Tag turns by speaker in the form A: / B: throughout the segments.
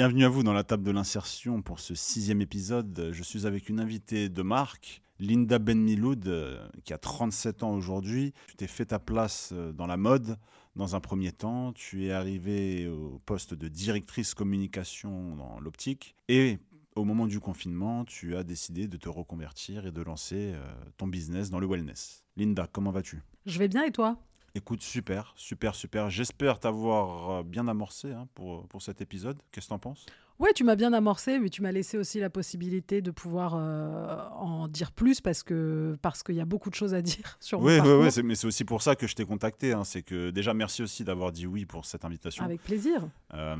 A: Bienvenue à vous dans la table de l'insertion pour ce sixième épisode. Je suis avec une invitée de marque, Linda Benmiloud, euh, qui a 37 ans aujourd'hui. Tu t'es fait ta place euh, dans la mode dans un premier temps. Tu es arrivée au poste de directrice communication dans l'optique. Et au moment du confinement, tu as décidé de te reconvertir et de lancer euh, ton business dans le wellness. Linda, comment vas-tu?
B: Je vais bien et toi?
A: Écoute, super, super, super. J'espère t'avoir euh, bien amorcé hein, pour, pour cet épisode. Qu'est-ce que t'en penses?
B: Ouais, tu m'as bien amorcé, mais tu m'as laissé aussi la possibilité de pouvoir euh, en dire plus parce que parce qu'il y a beaucoup de choses à dire sur
A: oui. Oui, oui, mais c'est aussi pour ça que je t'ai contacté. Hein. C'est que déjà, merci aussi d'avoir dit oui pour cette invitation.
B: Avec plaisir.
A: Euh,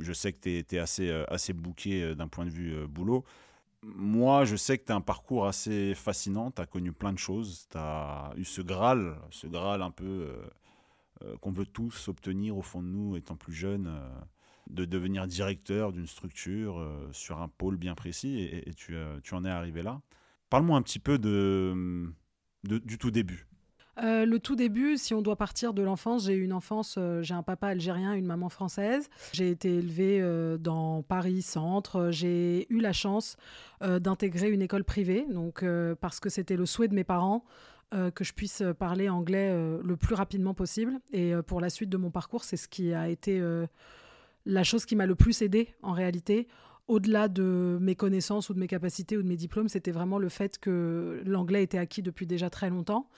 A: je sais que tu es, assez, assez booké d'un point de vue boulot moi, je sais que tu as un parcours assez fascinant. Tu as connu plein de choses. Tu as eu ce Graal, ce Graal un peu euh, euh, qu'on veut tous obtenir au fond de nous, étant plus jeune, euh, de devenir directeur d'une structure sur un pôle bien précis. Et, tu, tu, en es arrivé là. Parle-moi un petit peu de, du tout début.
B: Euh, le tout début, si on doit partir de l'enfance, j'ai eu une enfance, euh, j'ai un papa algérien, une maman française. J'ai été élevée euh, dans Paris Centre. J'ai eu la chance d'intégrer une école privée, donc parce que c'était le souhait de mes parents. que je puisse parler anglais le plus rapidement possible. Et pour la suite de mon parcours, c'est ce qui a été la chose qui m'a le plus aidé en réalité au-delà de mes connaissances ou de mes capacités ou de mes diplômes, c'était vraiment le fait que l'anglais était acquis depuis déjà très longtemps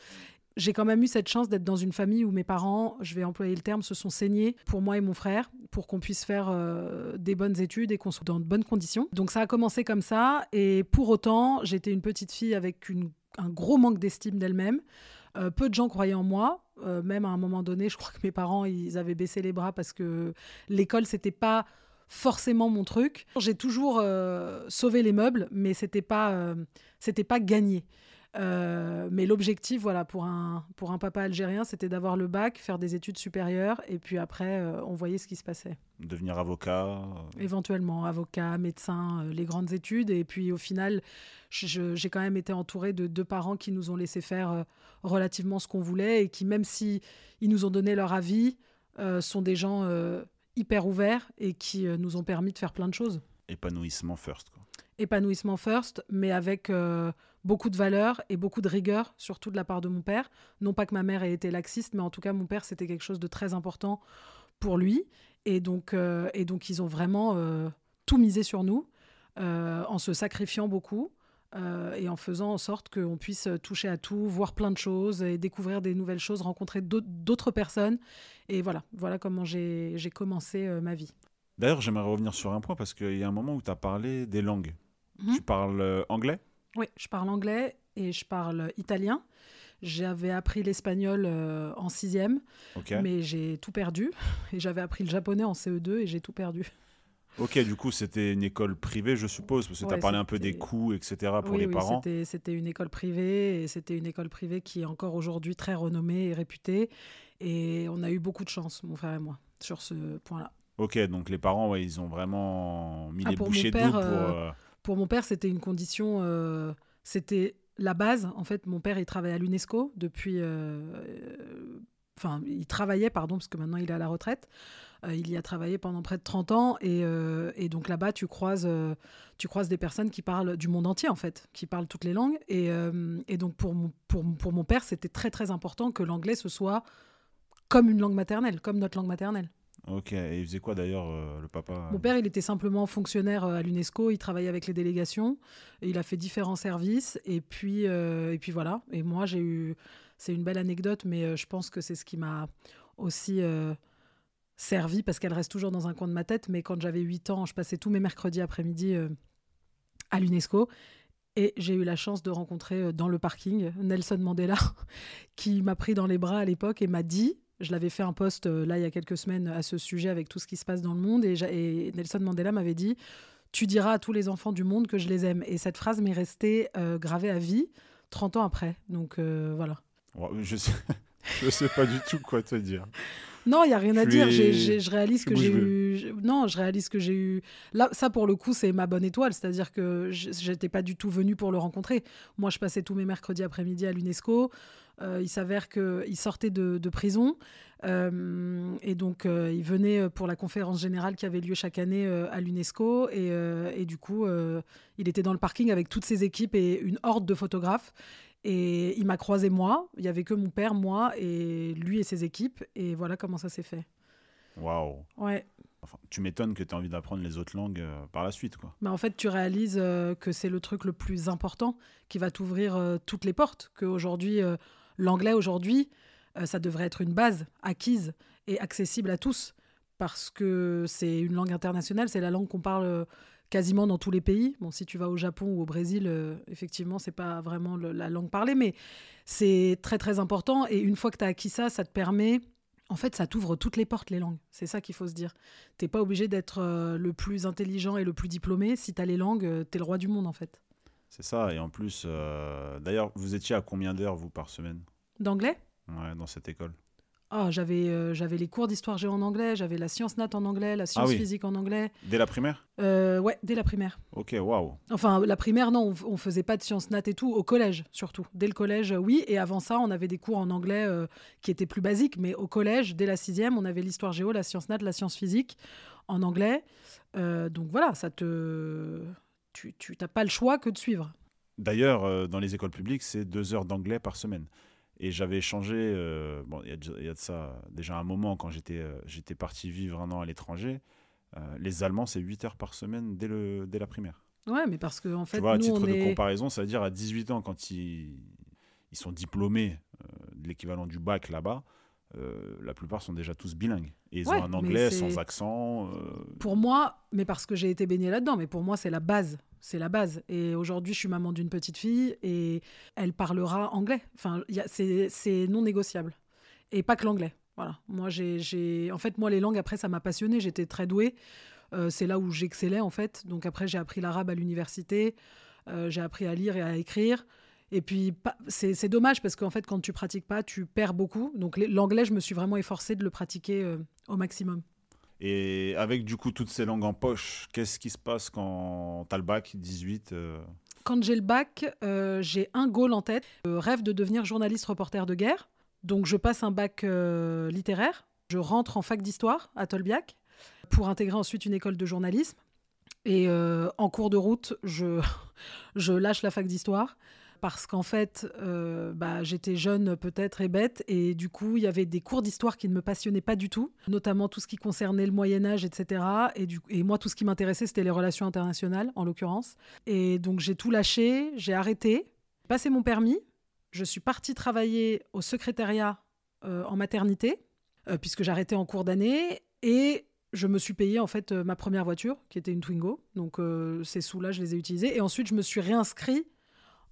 B: j'ai quand même eu cette chance d'être dans une famille où mes parents, je vais employer le terme, se sont saignés pour moi et mon frère, pour qu'on puisse faire euh, des bonnes études et qu'on soit dans de bonnes conditions. Donc ça a commencé comme ça, et pour autant, j'étais une petite fille avec un gros manque d'estime d'elle-même. Euh, peu de gens croyaient en moi, euh, même à un moment donné, je crois que mes parents, ils avaient baissé les bras parce que l'école, c'était pas forcément mon truc. J'ai toujours sauvé les meubles, mais c'était pas, c'était pas gagné. Euh, mais l'objectif, voilà, pour un, pour un papa algérien, c'était d'avoir le bac, faire des études supérieures, et puis après, euh, on voyait ce qui se passait.
A: Devenir avocat euh.
B: Éventuellement, avocat, médecin, les grandes études. Et puis au final, j'ai quand même été entourée de deux parents qui nous ont laissé faire relativement ce qu'on voulait, et qui, même si ils nous ont donné leur avis, sont des gens hyper ouverts et qui nous ont permis de faire plein de choses.
A: Épanouissement first. Quoi.
B: Épanouissement first, mais avec beaucoup de valeur et beaucoup de rigueur, surtout de la part de mon père. Non pas que ma mère ait été laxiste, mais en tout cas, mon père, c'était quelque chose de très important pour lui. Et donc, euh, et donc ils ont vraiment euh, tout misé sur nous, euh, en se sacrifiant beaucoup. et en faisant en sorte qu'on puisse toucher à tout, voir plein de choses et découvrir des nouvelles choses, rencontrer d'autres personnes. Et voilà, voilà comment j'ai commencé ma vie.
A: D'ailleurs, j'aimerais revenir sur un point parce qu'il y a un moment où tu as parlé des langues. Mhm. Tu parles anglais?
B: Oui, je parle anglais et je parle italien. J'avais appris l'espagnol euh, en sixième, mais j'ai tout perdu. Et j'avais appris le japonais en CE2 et j'ai tout perdu.
A: Ok, du coup, c'était une école privée, je suppose, parce que tu as parlé un peu des coûts, etc., pour les
B: oui,
A: parents.
B: C'était une école privée, et c'était une école privée qui est encore aujourd'hui très renommée et réputée. Et on a eu beaucoup de chance, mon frère et moi, sur ce point-là.
A: Ok, donc les parents, ouais, ils ont vraiment mis ah, les bouchées pour... Euh,
B: euh, pour mon père, c'était une condition, euh, c'était la base. En fait, mon père, il travaille à l'UNESCO depuis. Euh, enfin, il travaillait, pardon, parce que maintenant il est à la retraite. Euh, il y a travaillé pendant près de 30 ans. Et, donc là-bas, tu croises, tu croises des personnes qui parlent du monde entier, en fait, qui parlent toutes les langues. Et, et donc pour mon, pour, pour mon père, c'était très, très important que l'anglais, ce soit comme une langue maternelle, comme notre langue maternelle.
A: Ok, et il faisait quoi d'ailleurs, euh, le papa
B: Mon père, il était simplement fonctionnaire euh, à l'UNESCO, il travaillait avec les délégations, il a fait différents services, et puis, euh, et puis voilà. Et moi, j'ai eu. C'est une belle anecdote, mais je pense que c'est ce qui m'a aussi servi, parce qu'elle reste toujours dans un coin de ma tête, mais quand j'avais 8 ans, je passais tous mes mercredis après-midi à l'UNESCO. Et j'ai eu la chance de rencontrer dans le parking Nelson Mandela, qui m'a pris dans les bras à l'époque et m'a dit je l'avais fait un post euh, là il y a quelques semaines à ce sujet avec tout ce qui se passe dans le monde et, Nelson Mandela m'avait dit tu diras à tous les enfants du monde que je les aime et cette phrase m'est restée euh, gravée à vie 30 ans après donc euh, voilà
A: je sais je sais pas du tout quoi te dire
B: Non, il y a rien à dire. je réalise que j'ai eu. Non, je réalise que j'ai eu. Là, ça pour le coup, c'est ma bonne étoile. C'est-à-dire que j'étais pas du tout venue pour le rencontrer. Moi, je passais tous mes mercredis après-midi à l'UNESCO. Euh, il s'avère qu'il sortait de, de prison. Euh, et donc, euh, il venait pour la conférence générale qui avait lieu chaque année à l'UNESCO. Et, et du coup, il était dans le parking avec toutes ses équipes et une horde de photographes. Et il m'a croisé moi. Il y avait que mon père, moi et lui et ses équipes. Et voilà comment ça s'est fait.
A: Waouh.
B: Ouais.
A: Enfin, tu m'étonnes que tu as envie d'apprendre les autres langues euh, par la suite, quoi.
B: Mais en fait, tu réalises euh, que c'est le truc le plus important qui va t'ouvrir euh, toutes les portes. Qu'aujourd'hui, l'anglais, aujourd'hui, euh, ça devrait être une base acquise et accessible à tous. Parce que c'est une langue internationale, c'est la langue qu'on parle euh, quasiment dans tous les pays. Bon, si tu vas au Japon ou au Brésil, euh, effectivement, c'est pas vraiment la langue parlée, mais c'est très très important. Et une fois que tu as acquis ça, ça te permet. En fait, ça t'ouvre toutes les portes, les langues. C'est ça qu'il faut se dire. T'es pas obligé d'être euh, le plus intelligent et le plus diplômé. Si t'as les langues, euh, t'es le roi du monde, en fait.
A: C'est ça. Et en plus, euh, d'ailleurs, vous étiez à combien d'heures, vous, par semaine?
B: D'anglais?
A: Ouais, dans cette école
B: Ah, j'avais euh, j'avais les cours d'histoire géo en anglais, j'avais la science nat en anglais, la science
A: oui.
B: physique en anglais.
A: Dès la primaire?
B: Euh, ouais, dès la primaire.
A: Ok, waouh.
B: Enfin, la primaire, non, on, on faisait pas de sciences nat et tout. Au collège, surtout. Dès le collège, oui. Et avant ça, on avait des cours en anglais euh, qui étaient plus basiques. Mais au collège, dès la sixième, on avait l'histoire géo, la science nat, la science physique en anglais. Donc voilà, ça te... Tu tu- t'as pas le choix que de suivre.
A: D'ailleurs, euh, dans les écoles publiques, c'est deux heures d'anglais par semaine. Et j'avais changé, euh, bon, il y, a y de ça déjà un moment quand j'étais euh, j'étais parti vivre un an à l'étranger. euh, les Allemands, c'est 8 heures par semaine dès, le, dès la primaire.
B: Ouais, mais parce que en fait,
A: tu vois, à
B: nous,
A: titre
B: on
A: de
B: est...
A: comparaison, ça veut dire à 18 ans, quand ils, ils sont diplômés de l'équivalent du bac là-bas, la plupart sont déjà tous bilingues. Et ils
B: Ouais,
A: ont un anglais sans accent.
B: Pour moi, mais parce que j'ai été baignée là-dedans, mais pour moi, c'est la base. C'est la base. Et aujourd'hui, je suis maman d'une petite fille et elle parlera anglais. Enfin, c'est non négociable. Et pas que l'anglais. Voilà. Moi, j'ai, En fait, moi, les langues, après, ça m'a passionnée. J'étais très douée. Euh, c'est là où j'excellais, en fait. Donc, après, j'ai appris l'arabe à l'université. Euh, j'ai appris à lire et à écrire. Et puis, c'est dommage parce qu'en fait, quand tu pratiques pas, tu perds beaucoup. Donc, l'anglais, je me suis vraiment efforcée de le pratiquer euh, au maximum.
A: Et avec du coup toutes ces langues en poche, qu'est-ce qui se passe quand t'as le bac 18 euh,
B: Quand j'ai le bac, euh, j'ai un goal en tête. Je rêve de devenir journaliste reporter de guerre. Donc je passe un bac euh, littéraire. Je rentre en fac d'histoire à Tolbiac pour intégrer ensuite une école de journalisme. Et euh, en cours de route, je, je lâche la fac d'histoire parce qu'en fait, euh, bah, j'étais jeune peut-être et bête, et du coup, il y avait des cours d'histoire qui ne me passionnaient pas du tout, notamment tout ce qui concernait le Moyen Âge, etc. Et, moi, tout ce qui m'intéressait, c'était les relations internationales, en l'occurrence. Et donc, j'ai tout lâché, j'ai arrêté, passé mon permis, je suis partie travailler au secrétariat euh, en maternité, euh, puisque j'arrêtais en cours d'année, et je me suis payé en fait ma première voiture, qui était une Twingo. Donc, ces sous-là, je les ai utilisés. Et ensuite, je me suis réinscrit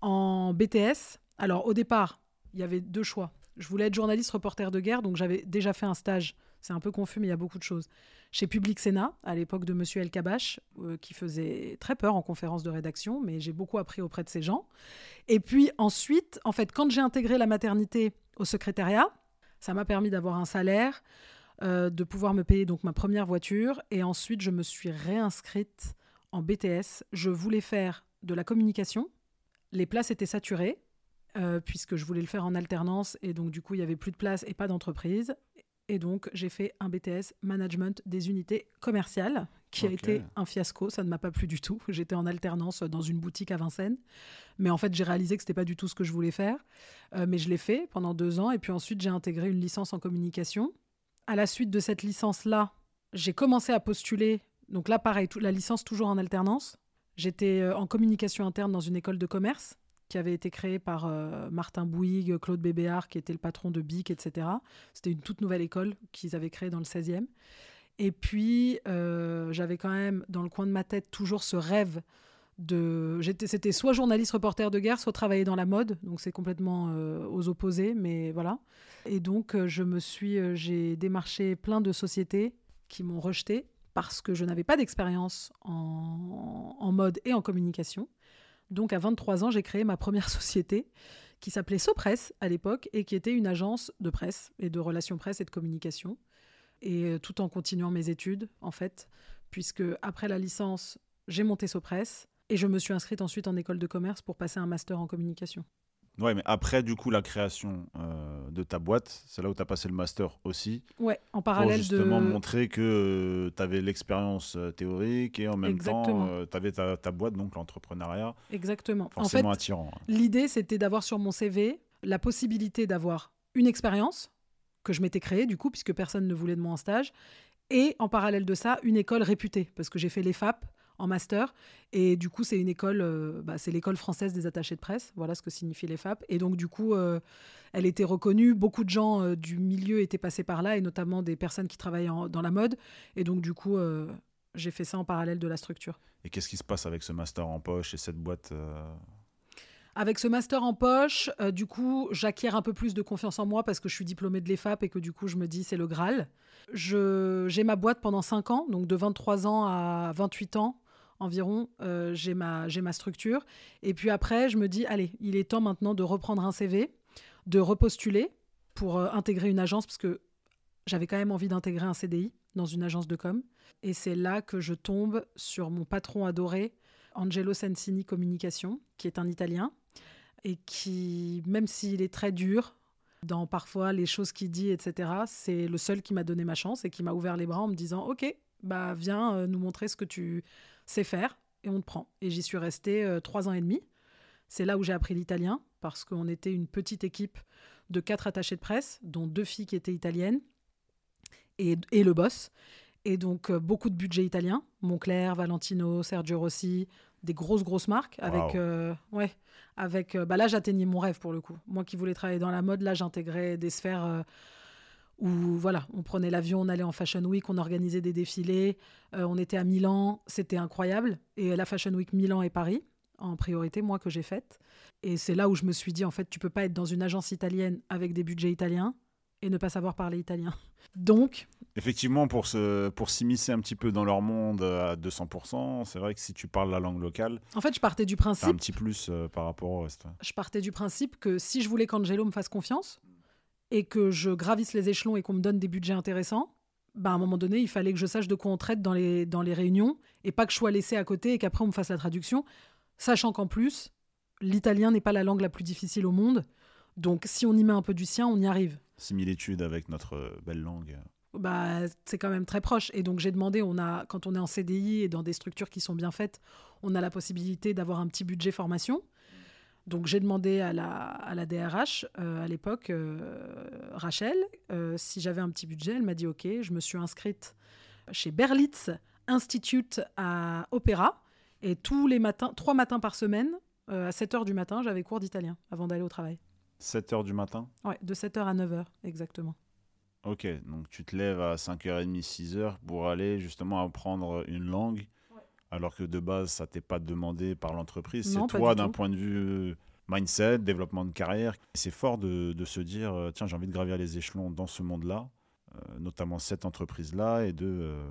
B: en BTS. Alors au départ, il y avait deux choix. Je voulais être journaliste reporter de guerre, donc j'avais déjà fait un stage. C'est un peu confus, mais il y a beaucoup de choses. Chez Public Sénat, à l'époque de Monsieur El Kabash, euh, qui faisait très peur en conférence de rédaction, mais j'ai beaucoup appris auprès de ces gens. Et puis ensuite, en fait, quand j'ai intégré la maternité au secrétariat, ça m'a permis d'avoir un salaire, euh, de pouvoir me payer donc ma première voiture, et ensuite je me suis réinscrite en BTS. Je voulais faire de la communication, les places étaient saturées, euh, puisque je voulais le faire en alternance, et donc du coup, il n'y avait plus de place et pas d'entreprise. Et donc, j'ai fait un BTS Management des unités commerciales, qui a été un fiasco. Ça ne m'a pas plu du tout. J'étais en alternance dans une boutique à Vincennes. Mais en fait, j'ai réalisé que ce n'était pas du tout ce que je voulais faire. Euh, mais je l'ai fait pendant deux ans. Et puis ensuite, j'ai intégré une licence en communication. À la suite de cette licence-là, j'ai commencé à postuler. Donc là, pareil, la licence toujours en alternance. J'étais euh, en communication interne dans une école de commerce qui avait été créée par euh, Martin Bouygues, Claude Bébéard, qui était le patron de BIC, etc. C'était une toute nouvelle école qu'ils avaient créée dans le 16e. Et puis, euh, j'avais quand même dans le coin de ma tête toujours ce rêve de. C'était soit journaliste reporter de guerre, soit travailler dans la mode. Donc, c'est complètement aux opposés, mais voilà. Et donc, je me suis. J'ai démarché plein de sociétés qui m'ont rejeté parce que je n'avais pas d'expérience en, mode et en communication. Donc à 23 ans, j'ai créé ma première société qui s'appelait Sopress à l'époque et qui était une agence de presse et de relations presse et de communication. et tout en continuant mes études, en fait, puisque après la licence, j'ai monté Sopress et je me suis inscrite ensuite en école de commerce pour passer un master en communication.
A: Ouais, mais après, du coup, la création euh, de ta boîte, c'est là où tu as passé le master aussi.
B: Ouais, en parallèle
A: pour justement
B: de.
A: montrer que tu avais l'expérience euh, théorique et en même
B: Exactement.
A: temps, tu avais ta, ta boîte, donc l'entrepreneuriat,
B: Exactement. En fait,
A: forcément attirant. hein.
B: l'idée, c'était d'avoir sur mon CV la possibilité d'avoir une expérience que je m'étais créée, du coup, puisque personne ne voulait de moi en stage, et en parallèle de ça, une école réputée, parce que j'ai fait l'EFAP en master, et du coup, c'est une école, euh, bah, c'est l'école française des attachés de presse, voilà ce que signifie l'EFAP, et donc du coup, euh, elle était reconnue, beaucoup de gens euh, du milieu étaient passés par là, et notamment des personnes qui travaillent en- dans la mode, et donc du coup, j'ai fait ça en parallèle de la structure.
A: Et qu'est-ce qui se passe avec ce master en poche et cette boîte
B: Avec ce master en poche, euh, du coup, j'acquiers un peu plus de confiance en moi parce que je suis diplômée de l'EFAP et que du coup, je me dis c'est le Graal. J'ai ma boîte pendant 5 ans, donc de 23 ans à 28 ans environ, euh, j'ai ma, ma structure. Et puis après, je me dis, allez, il est temps maintenant de reprendre un CV, de repostuler pour euh, intégrer une agence parce que j'avais quand même envie d'intégrer un CDI dans une agence de com. Et c'est là que je tombe sur mon patron adoré, Angelo Sensini Communication, qui est un Italien et qui, même s'il est très dur dans parfois les choses qu'il dit, etc., c'est le seul qui m'a donné ma chance et qui m'a ouvert les bras en me disant Ok, bah viens euh, nous montrer ce que tu sais faire et on te prend. Et j'y suis restée euh, trois ans et demi. C'est là où j'ai appris l'italien parce qu'on était une petite équipe de quatre attachés de presse, dont deux filles qui étaient italiennes et, et le boss. Et donc euh, beaucoup de budget italien, Moncler, Valentino, Sergio Rossi, des grosses grosses marques avec
A: Wow.
B: euh, ouais avec bah là j'atteignais mon rêve pour le coup moi qui voulais travailler dans la mode là j'intégrais des sphères où voilà on prenait l'avion on allait en fashion week on organisait des défilés euh, on était à Milan c'était incroyable. Et la fashion week Milan et Paris en priorité moi que j'ai faite. Et c'est là où je me suis dit en fait tu peux pas être dans une agence italienne avec des budgets italiens et ne pas savoir parler italien. Donc
A: Effectivement, pour se- pour s'immiscer un petit peu dans leur monde à 200%, c'est vrai que si tu parles la langue locale,
B: en fait je partais du
A: c'est un
B: principe
A: petit plus euh, par rapport au reste.
B: je partais du principe que si je voulais qu'Angelo me fasse confiance et que je gravisse les échelons et qu'on me donne des budgets intéressants, bah à un moment donné, il fallait que je sache de quoi on traite dans les, dans les réunions et pas que je sois laissé à côté et qu'après on me fasse la traduction, sachant qu'en plus, l'italien n'est pas la langue la plus difficile au monde. Donc si on y met un peu du sien, on y arrive.
A: Similitude avec notre euh, belle langue.
B: Bah, c'est quand même très proche. Et donc j'ai demandé, on a, quand on est en CDI et dans des structures qui sont bien faites, on a la possibilité d'avoir un petit budget formation. Donc j'ai demandé à la, à la DRH euh, à l'époque, euh, Rachel, euh, si j'avais un petit budget. Elle m'a dit OK. Je me suis inscrite chez Berlitz Institute à Opéra. Et tous les matins, trois matins par semaine, à 7 h du matin, j'avais cours d'italien avant d'aller au travail.
A: 7 heures du matin?
B: Ouais, de 7 h à 9 h, exactement.
A: Ok, donc tu te lèves à 5h30, 6h pour aller justement apprendre une langue, alors que de base, ça t'est pas demandé par l'entreprise. C'est toi,
B: du
A: d'un point de vue euh, mindset, développement de carrière. C'est fort de, de se dire, euh, tiens, j'ai envie de gravir les échelons dans ce monde-là, euh, notamment cette entreprise-là, et de euh,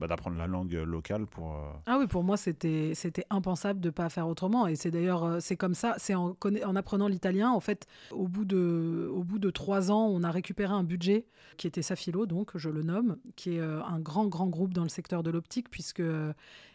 A: bah, d'apprendre la langue locale pour... euh,
B: Ah oui, pour moi, c'était c'était impensable de pas faire autrement. Et c'est d'ailleurs, c'est comme ça, c'est en, en apprenant l'italien, en fait, au bout, de, au bout de trois ans, on a récupéré un budget qui était Safilo, donc je le nomme, qui est un grand, grand groupe dans le secteur de l'optique, puisque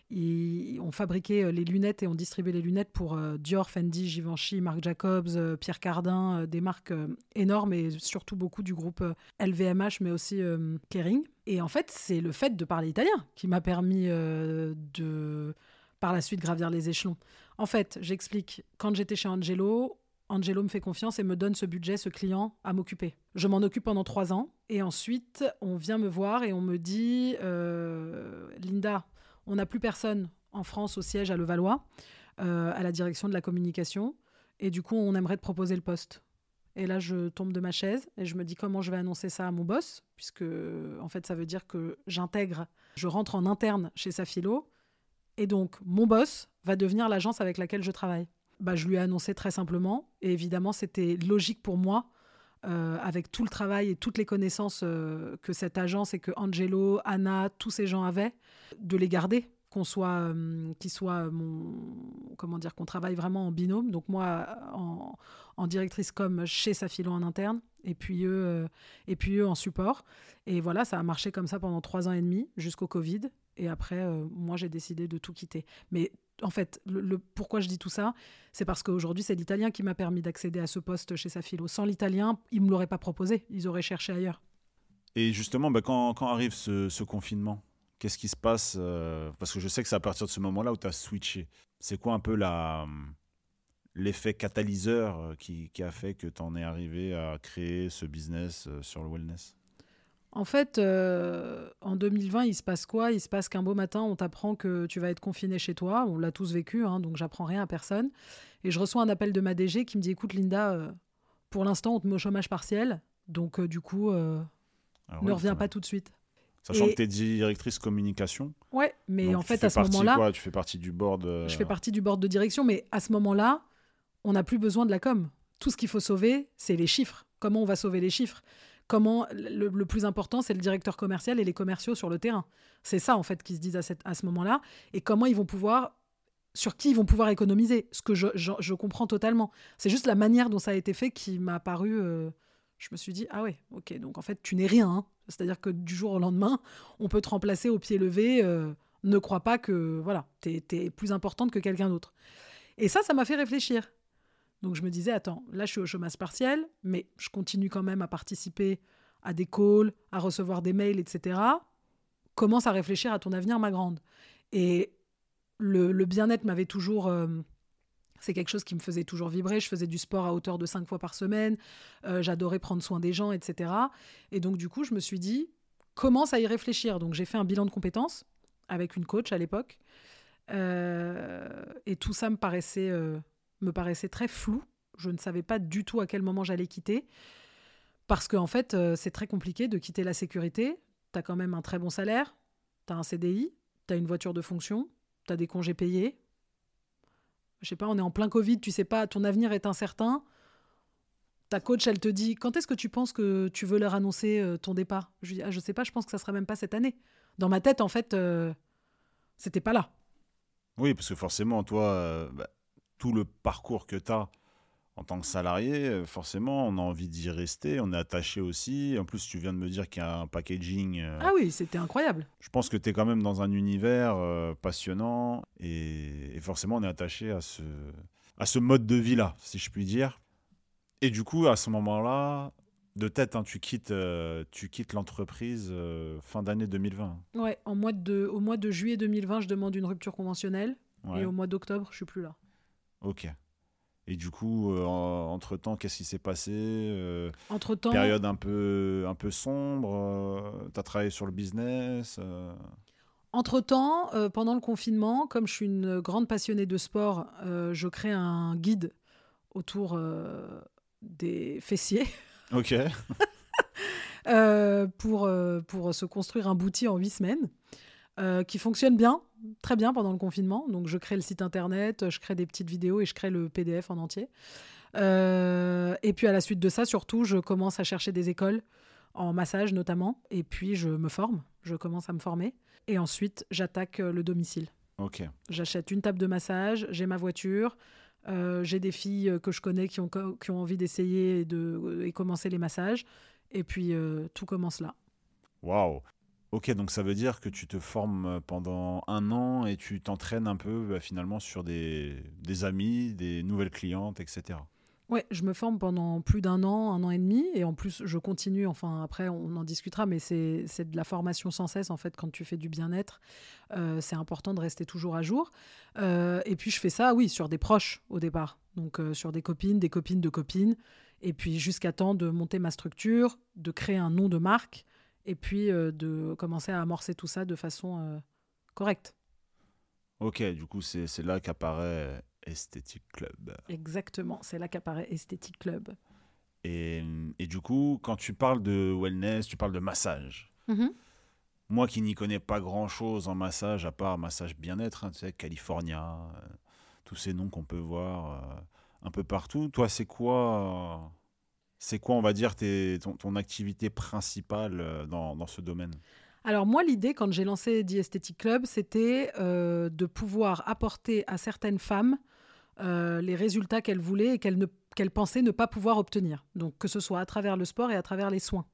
B: ils, on fabriquait euh, les lunettes et on distribuait les lunettes pour euh, Dior, Fendi, Givenchy, Marc Jacobs, euh, Pierre Cardin, des marques énormes et surtout beaucoup du groupe LVMH, mais aussi Kering. Et en fait, c'est le fait de parler italien qui m'a permis de, par la suite, gravir les échelons. En fait, j'explique, quand j'étais chez Angelo, Angelo me fait confiance et me donne ce budget, ce client, à m'occuper. Je m'en occupe pendant trois ans. Et ensuite, on vient me voir et on me dit Linda, on n'a plus personne en France au siège à Levallois, euh, à la direction de la communication. Et du coup, on aimerait te proposer le poste. Et là, je tombe de ma chaise et je me dis comment je vais annoncer ça à mon boss, puisque en fait, ça veut dire que j'intègre, je rentre en interne chez Safilo. Et donc, mon boss va devenir l'agence avec laquelle je travaille. Bah, je lui ai annoncé très simplement. Et évidemment, c'était logique pour moi, euh, avec tout le travail et toutes les connaissances euh, que cette agence et que Angelo, Anna, tous ces gens avaient, de les garder qu'on soit, soit mon, comment dire, qu'on travaille vraiment en binôme. Donc moi, en, directrice comme chez Safilo en interne, et puis eux, et puis eux en support. Et voilà, ça a marché comme ça pendant trois ans et demi jusqu'au Covid. Et après, moi, j'ai décidé de tout quitter. Mais en fait, le, pourquoi je dis tout ça, c'est parce qu'aujourd'hui, c'est l'italien qui m'a permis d'accéder à ce poste chez Safilo. Sans l'italien, ils ne me l'auraient pas proposé. Ils auraient cherché ailleurs.
A: Et justement, bah, quand, arrive ce, confinement, qu'est-ce qui se passe euh, Parce que je sais que c'est à partir de ce moment-là où tu as switché. C'est quoi un peu la, l'effet catalyseur euh, qui, qui, a fait que tu en es arrivé à créer ce business euh, sur le wellness?
B: En fait, euh, en 2020, il se passe quoi? Il se passe qu'un beau matin, on t'apprend que tu vas être confiné chez toi. On l'a tous vécu, hein, donc j'apprends rien à personne. Et je reçois un appel de ma DG qui me dit Écoute, Linda, euh, pour l'instant, on te met au chômage partiel. Donc, euh, du coup, ah ne reviens pas tout de suite.
A: Sachant que tu es directrice communication.
B: Ouais, mais en fait, à ce moment-là.
A: Tu fais partie du board.
B: Je fais partie du board de direction, mais à ce moment-là, on n'a plus besoin de la com. Tout ce qu'il faut sauver, c'est les chiffres. Comment on va sauver les chiffres? Comment le, plus important, c'est le directeur commercial et les commerciaux sur le terrain. C'est ça, en fait, qu'ils se disent à, cette, à ce moment-là. Et comment ils vont pouvoir sur qui ils vont pouvoir économiser, ce que je, je, comprends totalement. C'est juste la manière dont ça a été fait qui m'a paru... Euh, je me suis dit, ah ouais, ok, donc en fait, tu n'es rien. Hein. C'est-à-dire que du jour au lendemain, on peut te remplacer au pied levé. Euh, ne crois pas que, voilà, tu es, plus importante que quelqu'un d'autre. Et ça, ça m'a fait réfléchir. Donc je me disais, attends, là je suis au chômage partiel, mais je continue quand même à participer à des calls, à recevoir des mails, etc. Commence à réfléchir à ton avenir, ma grande. Et le, bien-être m'avait toujours... Euh, c'est quelque chose qui me faisait toujours vibrer. Je faisais du sport à hauteur de cinq fois par semaine. Euh, j'adorais prendre soin des gens, etc. Et donc, du coup, je me suis dit, commence à y réfléchir. Donc, j'ai fait un bilan de compétences avec une coach à l'époque. Euh, et tout ça me paraissait me paraissait très flou. Je ne savais pas du tout à quel moment j'allais quitter. Parce qu'en en fait, euh, c'est très compliqué de quitter la sécurité. Tu as quand même un très bon salaire, tu as un CDI, tu as une voiture de fonction, tu as des congés payés. Je sais pas, on est en plein Covid, tu sais pas, ton avenir est incertain. Ta coach, elle te dit quand est-ce que tu penses que tu veux leur annoncer euh, ton départ? Je dis ah, je sais pas, je pense que ça sera même pas cette année. Dans ma tête, en fait, euh, c'était pas là.
A: Oui, parce que forcément, toi, bah, tout le parcours que tu as en tant que salarié, euh, forcément, on a envie d'y rester, on est attaché aussi. En plus, tu viens de me dire qu'il y a un packaging. Euh,
B: ah oui, c'était incroyable.
A: Je pense que tu es quand même dans un univers euh, passionnant et, forcément, on est attaché à ce, à ce mode de vie-là, si je puis dire. Et du coup, à ce moment-là, de tête, hein, tu quittes, tu quittes l'entreprise fin d'année 2020.
B: Ouais, en mois de, au mois de juillet 2020, je demande une rupture conventionnelle. Et au mois d'octobre, je suis plus là.
A: Ok. Et du coup, euh, entre-temps, qu'est-ce qui s'est passé euh,
B: Entre-temps...
A: Période un peu, un peu sombre euh, Tu as travaillé sur le business
B: Entre-temps, pendant le confinement, comme je suis une grande passionnée de sport, je crée un guide autour des fessiers.
A: Ok.
B: pour, pour se construire un bouti en huit semaines. Qui fonctionne bien très bien pendant le confinement. Donc, je crée le site internet, je crée des petites vidéos et je crée le PDF en entier. Euh, et puis, à la suite de ça, surtout, je commence à chercher des écoles en massage notamment. Et puis, je me forme. Je commence à me former. Et ensuite, j'attaque euh, le domicile.
A: Ok.
B: J'achète une table de massage, j'ai ma voiture. Euh, j'ai des filles que je connais qui ont, qui ont envie d'essayer et de et commencer les massages. Et puis, tout commence là.
A: Waouh Ok, donc ça veut dire que tu te formes euh, pendant un an et tu t'entraînes un peu bah, finalement sur des, des, amis, des nouvelles clientes, etc.
B: Ouais, je me forme pendant plus d'un an, un an et demi, et en plus je continue, enfin après on en discutera, mais c'est de la formation sans cesse en fait quand tu fais du bien-être, euh, c'est important de rester toujours à jour. Euh, et puis je fais ça, oui, sur des proches au départ, donc sur des copines, des copines de copines, et puis jusqu'à temps de monter ma structure, de créer un nom de marque, et puis euh, de commencer à amorcer tout ça de façon euh, correcte.
A: Ok, du coup, c'est là qu'apparaît Esthétique Club.
B: Exactement, c'est là qu'apparaît Esthétique Club.
A: Et, et, du coup, quand tu parles de wellness, tu parles de massage. Mm-hmm. Moi qui n'y connais pas grand-chose en massage, à part massage bien-être, hein, tu sais, California, euh, tous ces noms qu'on peut voir un peu partout. Toi, c'est quoi c'est quoi, on va dire, ton, activité principale euh, dans, ce domaine?
B: Alors moi, l'idée, quand j'ai lancé The Aesthetic Club, c'était euh, de pouvoir apporter à certaines femmes euh, les résultats qu'elles voulaient et qu'elles, pensaient ne pas pouvoir obtenir. Donc que ce soit à travers le sport et à travers les soins.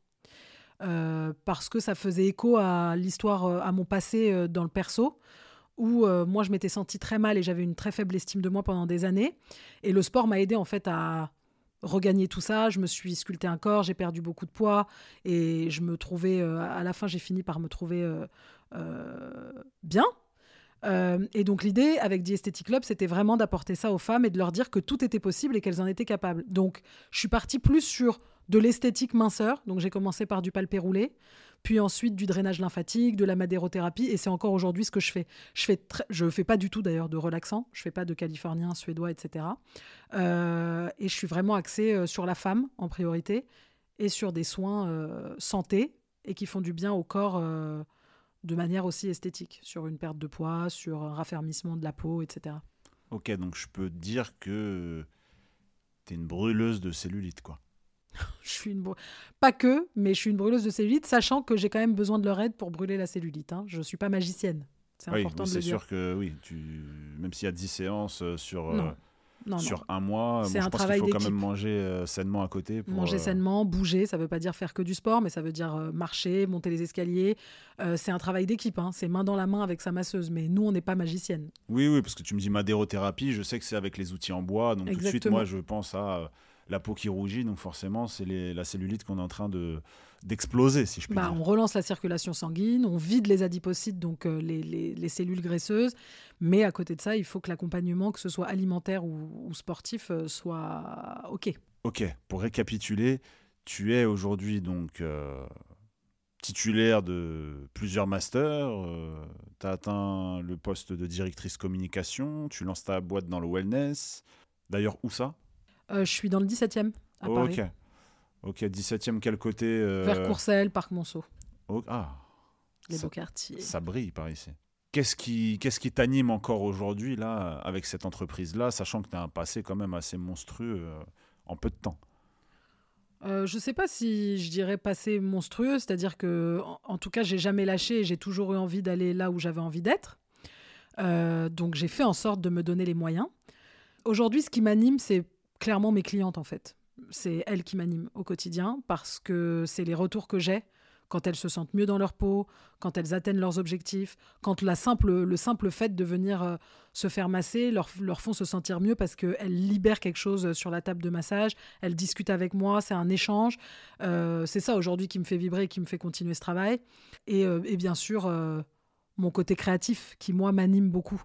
B: Parce que ça faisait écho à l'histoire, à mon passé dans le perso, où moi je m'étais sentie très mal et j'avais une très faible estime de moi pendant des années. Et le sport m'a aidé en fait à regagner tout ça. Je me suis sculpté un corps, j'ai perdu beaucoup de poids et je me trouvais, euh, à la fin, j'ai fini par me trouver euh, euh, bien. et donc l'idée avec The Club, c'était vraiment d'apporter ça aux femmes et de leur dire que tout était possible et qu'elles en étaient capables. Donc je suis partie plus sur de l'esthétique minceur. Donc j'ai commencé par du palpé roulé, puis ensuite du drainage lymphatique, de la madérothérapie, et c'est encore aujourd'hui ce que je fais. Je fais je fais pas du tout d'ailleurs de relaxant, je fais pas de californien, suédois, etc. Euh, et je suis vraiment axée euh, sur la femme en priorité et sur des soins euh, santé et qui font du bien au corps de manière aussi esthétique, sur une perte de poids, sur un raffermissement de la peau, etc.
A: Ok, donc je peux dire que tu es une brûleuse de cellulite, quoi
B: je suis une pas que, mais je suis une brûleuse de cellulite, sachant que j'ai quand même besoin de leur aide pour brûler la cellulite. Hein. Je suis pas magicienne.
A: C'est important de le dire. C'est sûr que oui, tu... même s'il y a 10 séances euh, sur, euh, sur un mois, c'est un je pense qu'il faut quand même manger euh, sainement à côté.
B: manger sainement, bouger, ça veut pas dire faire que du sport, mais ça veut dire marcher, monter les escaliers. c'est un travail d'équipe, hein. c'est main dans la main avec sa masseuse, mais nous, on n'est pas magicienne.
A: Oui, oui, parce que tu me dis madérothérapie, je sais que c'est avec les outils en bois, donc tout de suite, moi, je pense à la peau qui rougit, donc forcément, c'est la cellulite qu'on est en train de d'exploser, si je puis
B: bah,
A: dire.
B: On relance la circulation sanguine, on vide les adipocytes, donc euh, les, cellules graisseuses, mais à côté de ça, il faut que l'accompagnement, que ce soit alimentaire ou, sportif, euh, soit OK.
A: OK, pour récapituler, tu es aujourd'hui donc euh, titulaire de plusieurs masters, tu as atteint le poste de directrice communication, tu lances ta boîte dans le wellness. D'ailleurs, où ça?
B: Je suis dans le 17e à Paris.
A: Ok. 17e, quel côté euh,
B: Vers Courcelles, Parc Monceau.
A: ah.
B: Les beaux quartiers.
A: Ça brille par ici. Qu'est-ce qui qu'est-ce qui t'anime encore aujourd'hui là avec cette entreprise là, sachant que tu as un passé quand même assez monstrueux euh, en peu de temps?
B: Euh, je ne sais pas si je dirais passé monstrueux, c'est-à-dire que, en, tout cas, j'ai jamais lâché et j'ai toujours eu envie d'aller là où j'avais envie d'être. donc, j'ai fait en sorte de me donner les moyens. Aujourd'hui, ce qui m'anime, c'est clairement mes clientes en fait. C'est elles qui m'animent au quotidien parce que c'est les retours que j'ai quand elles se sentent mieux dans leur peau, quand elles atteignent leurs objectifs, quand la simple, le simple fait de venir euh, se faire masser leur, leur, font se sentir mieux parce qu'elles libèrent quelque chose sur la table de massage, elles discutent avec moi, c'est un échange. Euh, c'est ça aujourd'hui qui me fait vibrer qui me fait continuer ce travail. Et, euh, et bien sûr, mon côté créatif qui, moi, m'anime beaucoup.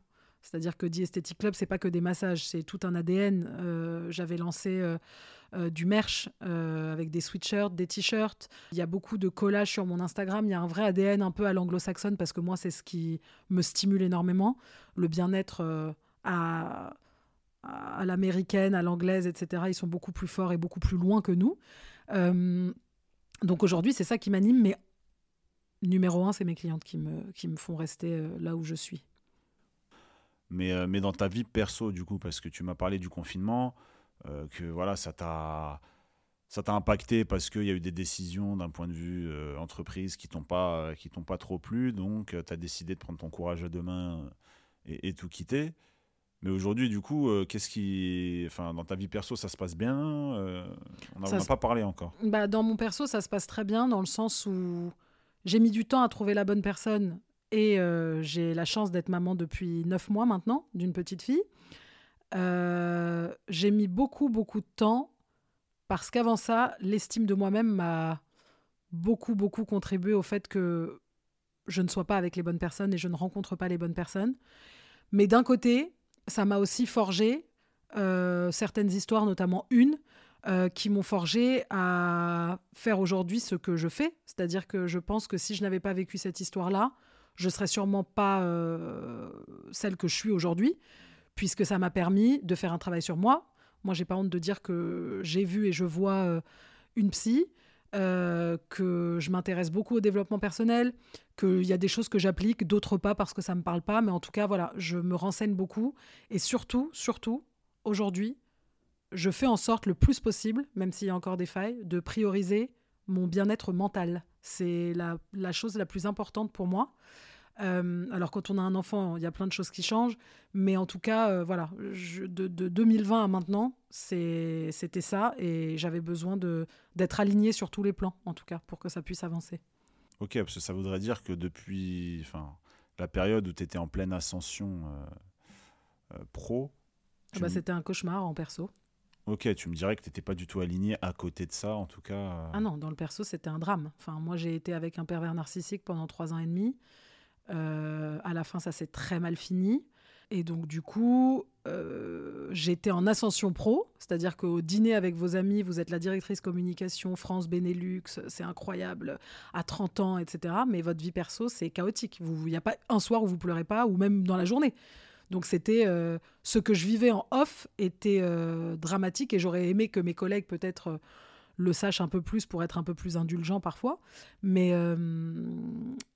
B: C'est-à-dire que The Aesthetic Club, c'est pas que des massages, c'est tout un ADN. Euh, j'avais lancé euh, euh, du merch avec des sweatshirts, des t-shirts. Il y a beaucoup de collages sur mon Instagram. Il y a un vrai ADN un peu à l'anglo-saxonne parce que moi, c'est ce qui me stimule énormément. Le bien-être à, à l'américaine, à l'anglaise, etc. Ils sont beaucoup plus forts et beaucoup plus loin que nous. donc aujourd'hui, c'est ça qui m'anime, mais numéro un, c'est mes clientes qui me, qui me font rester là où je suis
A: mais, euh, mais dans ta vie perso, du coup, parce que tu m'as parlé du confinement, euh, que voilà, ça t'a ça t'a impacté parce qu'il y a eu des décisions d'un point de vue euh, entreprise qui t'ont pas qui t'ont pas trop plu, donc tu as décidé de prendre ton courage à deux mains et, tout quitter. Mais aujourd'hui, du coup, qu'est-ce qui, enfin, dans ta vie perso, ça se passe bien On n'a pas parlé encore.
B: Bah, dans mon perso, ça se passe très bien dans le sens où j'ai mis du temps à trouver la bonne personne et euh, j'ai la chance d'être maman depuis neuf mois maintenant, d'une petite fille. Euh, j'ai mis beaucoup, beaucoup de temps parce qu'avant ça, l'estime de moi-même m'a beaucoup, beaucoup contribué au fait que je ne sois pas avec les bonnes personnes et je ne rencontre pas les bonnes personnes. Mais d'un côté, ça m'a aussi forgé euh, certaines histoires, notamment une, qui m'ont forgé à faire aujourd'hui ce que je fais. C'est-à-dire que je pense que si je n'avais pas vécu cette histoire-là, je serais sûrement pas euh, celle que je suis aujourd'hui, puisque ça m'a permis de faire un travail sur moi. Moi, j'ai pas honte de dire que j'ai vu et je vois euh, une psy, euh, que je m'intéresse beaucoup au développement personnel, qu'il y a des choses que j'applique, d'autres pas parce que ça me parle pas, mais en tout cas, voilà, je me renseigne beaucoup. Et surtout, surtout, aujourd'hui, je fais en sorte le plus possible, même s'il y a encore des failles, de prioriser mon bien-être mental C'est la, la chose la plus importante pour moi. Euh, alors quand on a un enfant, il y a plein de choses qui changent, mais en tout cas, euh, voilà, de, 2020 à maintenant, c'était ça, et j'avais besoin d'être aligné sur tous les plans, en tout cas, pour que ça puisse avancer.
A: Ok, parce que ça voudrait dire que depuis enfin, la période où tu étais en pleine ascension euh, pro...
B: Ah bah, c'était un cauchemar en perso.
A: Ok, tu me dirais que tu n'étais pas du tout aligné à côté de ça, en tout cas.
B: Ah non, dans le perso, c'était un drame. Enfin, moi, j'ai été avec un pervers narcissique pendant trois ans et demi. Euh, à la fin, ça s'est très mal fini. Et donc, du coup, euh, j'étais en ascension pro, c'est-à-dire qu'au dîner avec vos amis, vous êtes la directrice communication France Benelux, c'est incroyable, à 30 ans, etc. Mais votre vie perso, c'est chaotique. Il n'y a pas un soir où vous pleurez pas, ou même dans la journée. Donc, c'était euh, ce que je vivais en off était dramatique et j'aurais aimé que mes collègues, peut-être, le sache un peu plus pour être un peu plus indulgent parfois. Mais, euh,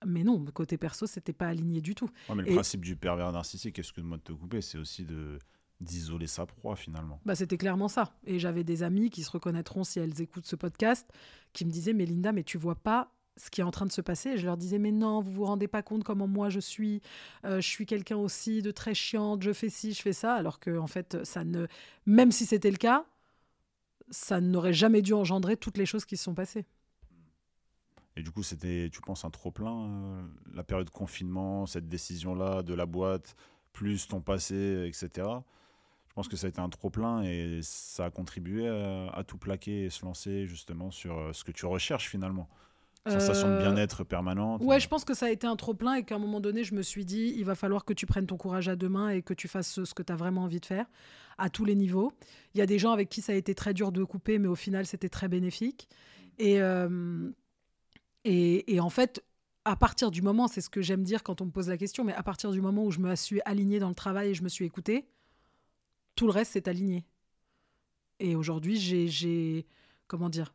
B: mais non, côté perso, c'était pas aligné du tout.
A: mais le principe du pervers narcissique, excuse-moi de te couper, c'est aussi de d'isoler sa proie finalement.
B: Bah, c'était clairement ça. Et j'avais des amis qui se reconnaîtront si elles écoutent ce podcast, qui me disaient, mais Linda, mais tu vois pas ce qui est en train de se passer. Je leur disais, mais non, vous vous rendez pas compte comment moi je suis. Euh, je suis quelqu'un aussi de très chiante, je fais ci, je fais ça. Alors que, en fait, ça ne. Même si c'était le cas, ça n'aurait jamais dû engendrer toutes les choses qui se sont passées.
A: Et du coup, c'était, tu penses, un trop-plein, euh, la période de confinement, cette décision-là de la boîte, plus ton passé, etc. Je pense que ça a été un trop-plein et ça a contribué à, tout plaquer et se lancer justement sur euh, ce que tu recherches finalement. Sensation de euh, bien-être permanente.
B: Ouais, je pense que ça a été un trop-plein et qu'à un moment donné, je me suis dit, il va falloir que tu prennes ton courage à deux mains et que tu fasses ce que tu as vraiment envie de faire à tous les niveaux. Il y a des gens avec qui ça a été très dur de couper, mais au final, c'était très bénéfique. Et, euh, et, et, en fait, à partir du moment, c'est ce que j'aime dire quand on me pose la question, mais à partir du moment où je me suis alignée dans le travail et je me suis écoutée, tout le reste s'est aligné. Et aujourd'hui, j'ai, comment dire,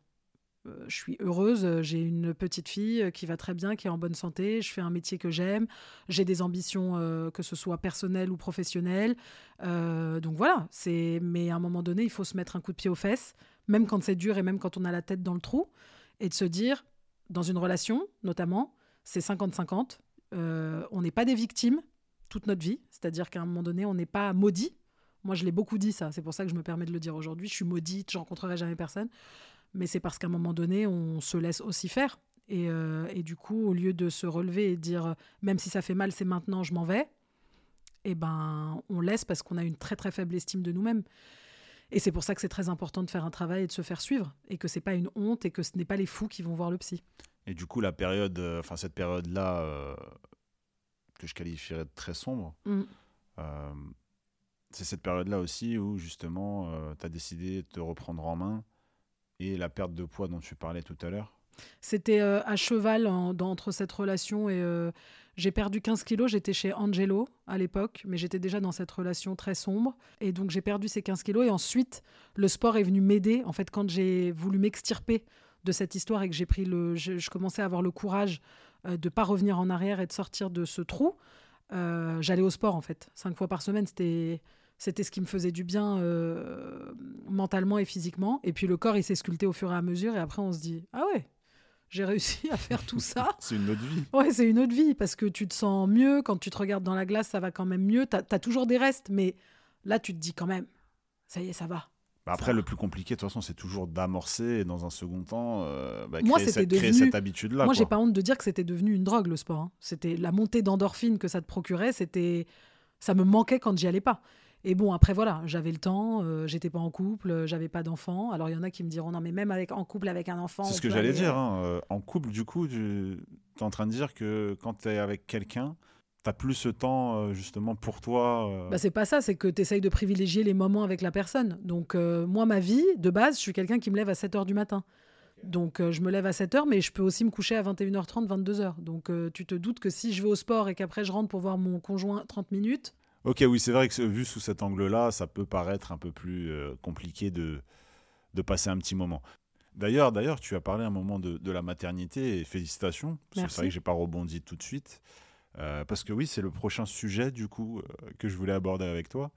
B: je suis heureuse, j'ai une petite fille qui va très bien, qui est en bonne santé, je fais un métier que j'aime, j'ai des ambitions, euh, que ce soit personnelles ou professionnelles. Euh, donc voilà, c'est. Mais à un moment donné, il faut se mettre un coup de pied aux fesses, même quand c'est dur et même quand on a la tête dans le trou, et de se dire, dans une relation notamment, c'est 50-50. on n'est pas des victimes toute notre vie, c'est-à-dire qu'à un moment donné, on n'est pas maudit. Moi, je l'ai beaucoup dit ça, c'est pour ça que je me permets de le dire aujourd'hui. Je suis maudite, je rencontrerai jamais personne mais c'est parce qu'à un moment donné, on se laisse aussi faire. Et, euh, et, du coup, au lieu de se relever et dire, même si ça fait mal, c'est maintenant, je m'en vais, eh ben, on laisse parce qu'on a une très très faible estime de nous-mêmes. Et c'est pour ça que c'est très important de faire un travail et de se faire suivre, et que c'est pas une honte, et que ce n'est pas les fous qui vont voir le psy.
A: Et du coup, la période, euh, enfin cette période-là, euh, que je qualifierais de très sombre, mm. c'est cette période-là aussi où justement, tu as décidé de te reprendre en main et la perte de poids dont tu parlais tout à l'heure
B: C'était euh, à cheval entre cette relation et euh, j'ai perdu 15 kilos. J'étais chez Angelo à l'époque, mais j'étais déjà dans cette relation très sombre. Et donc j'ai perdu ces 15 kilos. Et ensuite, le sport est venu m'aider. En fait, quand j'ai voulu m'extirper de cette histoire et que j'ai pris le, je, commençais à avoir le courage euh, de pas revenir en arrière et de sortir de ce trou. j'allais au sport en fait, cinq fois par semaine. C'était c'était ce qui me faisait du bien euh, mentalement et physiquement. Et puis le corps, il s'est sculpté au fur et à mesure. Et après, on se dit Ah ouais, j'ai réussi à faire tout ça.
A: c'est une autre vie.
B: Ouais, c'est une autre vie parce que tu te sens mieux. Quand tu te regardes dans la glace, ça va quand même mieux. Tu as, toujours des restes, mais là, tu te dis quand même Ça y est, ça va.
A: Bah, après, le plus compliqué, de toute façon, c'est toujours d'amorcer et dans un second temps, euh, bah, créer, cette, cette habitude-là.
B: Moi, j'ai pas honte de dire que c'était devenu une drogue, le sport. Hein. C'était la montée d'endorphine que ça te procurait. C'était, ça me manquait quand j'y allais pas. Et bon, après, voilà, j'avais le temps, euh, j'étais pas en couple, j'avais pas d'enfant. Alors, il y en a qui me diront, non, mais même avec, en couple avec un enfant.
A: C'est ce que j'allais dire. Hein, euh, en couple, du coup, tu es en train de dire que quand tu es avec quelqu'un, tu plus ce temps, euh, justement, pour toi.
B: Bah, c'est pas ça, c'est que tu essayes de privilégier les moments avec la personne. Donc, moi, ma vie, de base, je suis quelqu'un qui me lève à 7 h du matin. Donc je me lève à 7h, mais je peux aussi me coucher à 21h30, 22h. Donc tu te doutes que si je vais au sport et qu'après je rentre pour voir mon conjoint 30 minutes,
A: Ok, oui, c'est vrai que vu sous cet angle-là, ça peut paraître un peu plus euh, compliqué de, de passer un petit moment. D'ailleurs, d'ailleurs, tu as parlé un moment de, de la maternité et félicitations. C'est vrai que j'ai pas rebondi tout de suite. Euh, parce que oui, c'est le prochain sujet du coup euh, que je voulais aborder avec toi.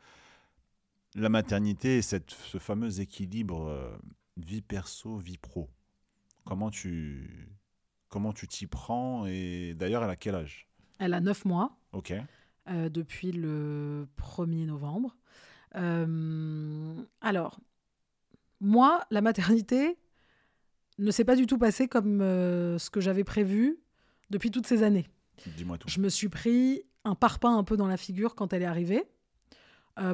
A: La maternité et cette, ce fameux équilibre vie perso, vie pro. Comment tu, comment tu t'y prends et d'ailleurs, elle a quel âge?
B: Elle a 9 mois.
A: Ok.
B: Euh, depuis le 1er novembre. Euh, alors, moi, la maternité ne s'est pas du tout passée comme euh, ce que j'avais prévu depuis toutes ces années.
A: Dis-moi tout.
B: Je me suis pris un parpaing un peu dans la figure quand elle est arrivée,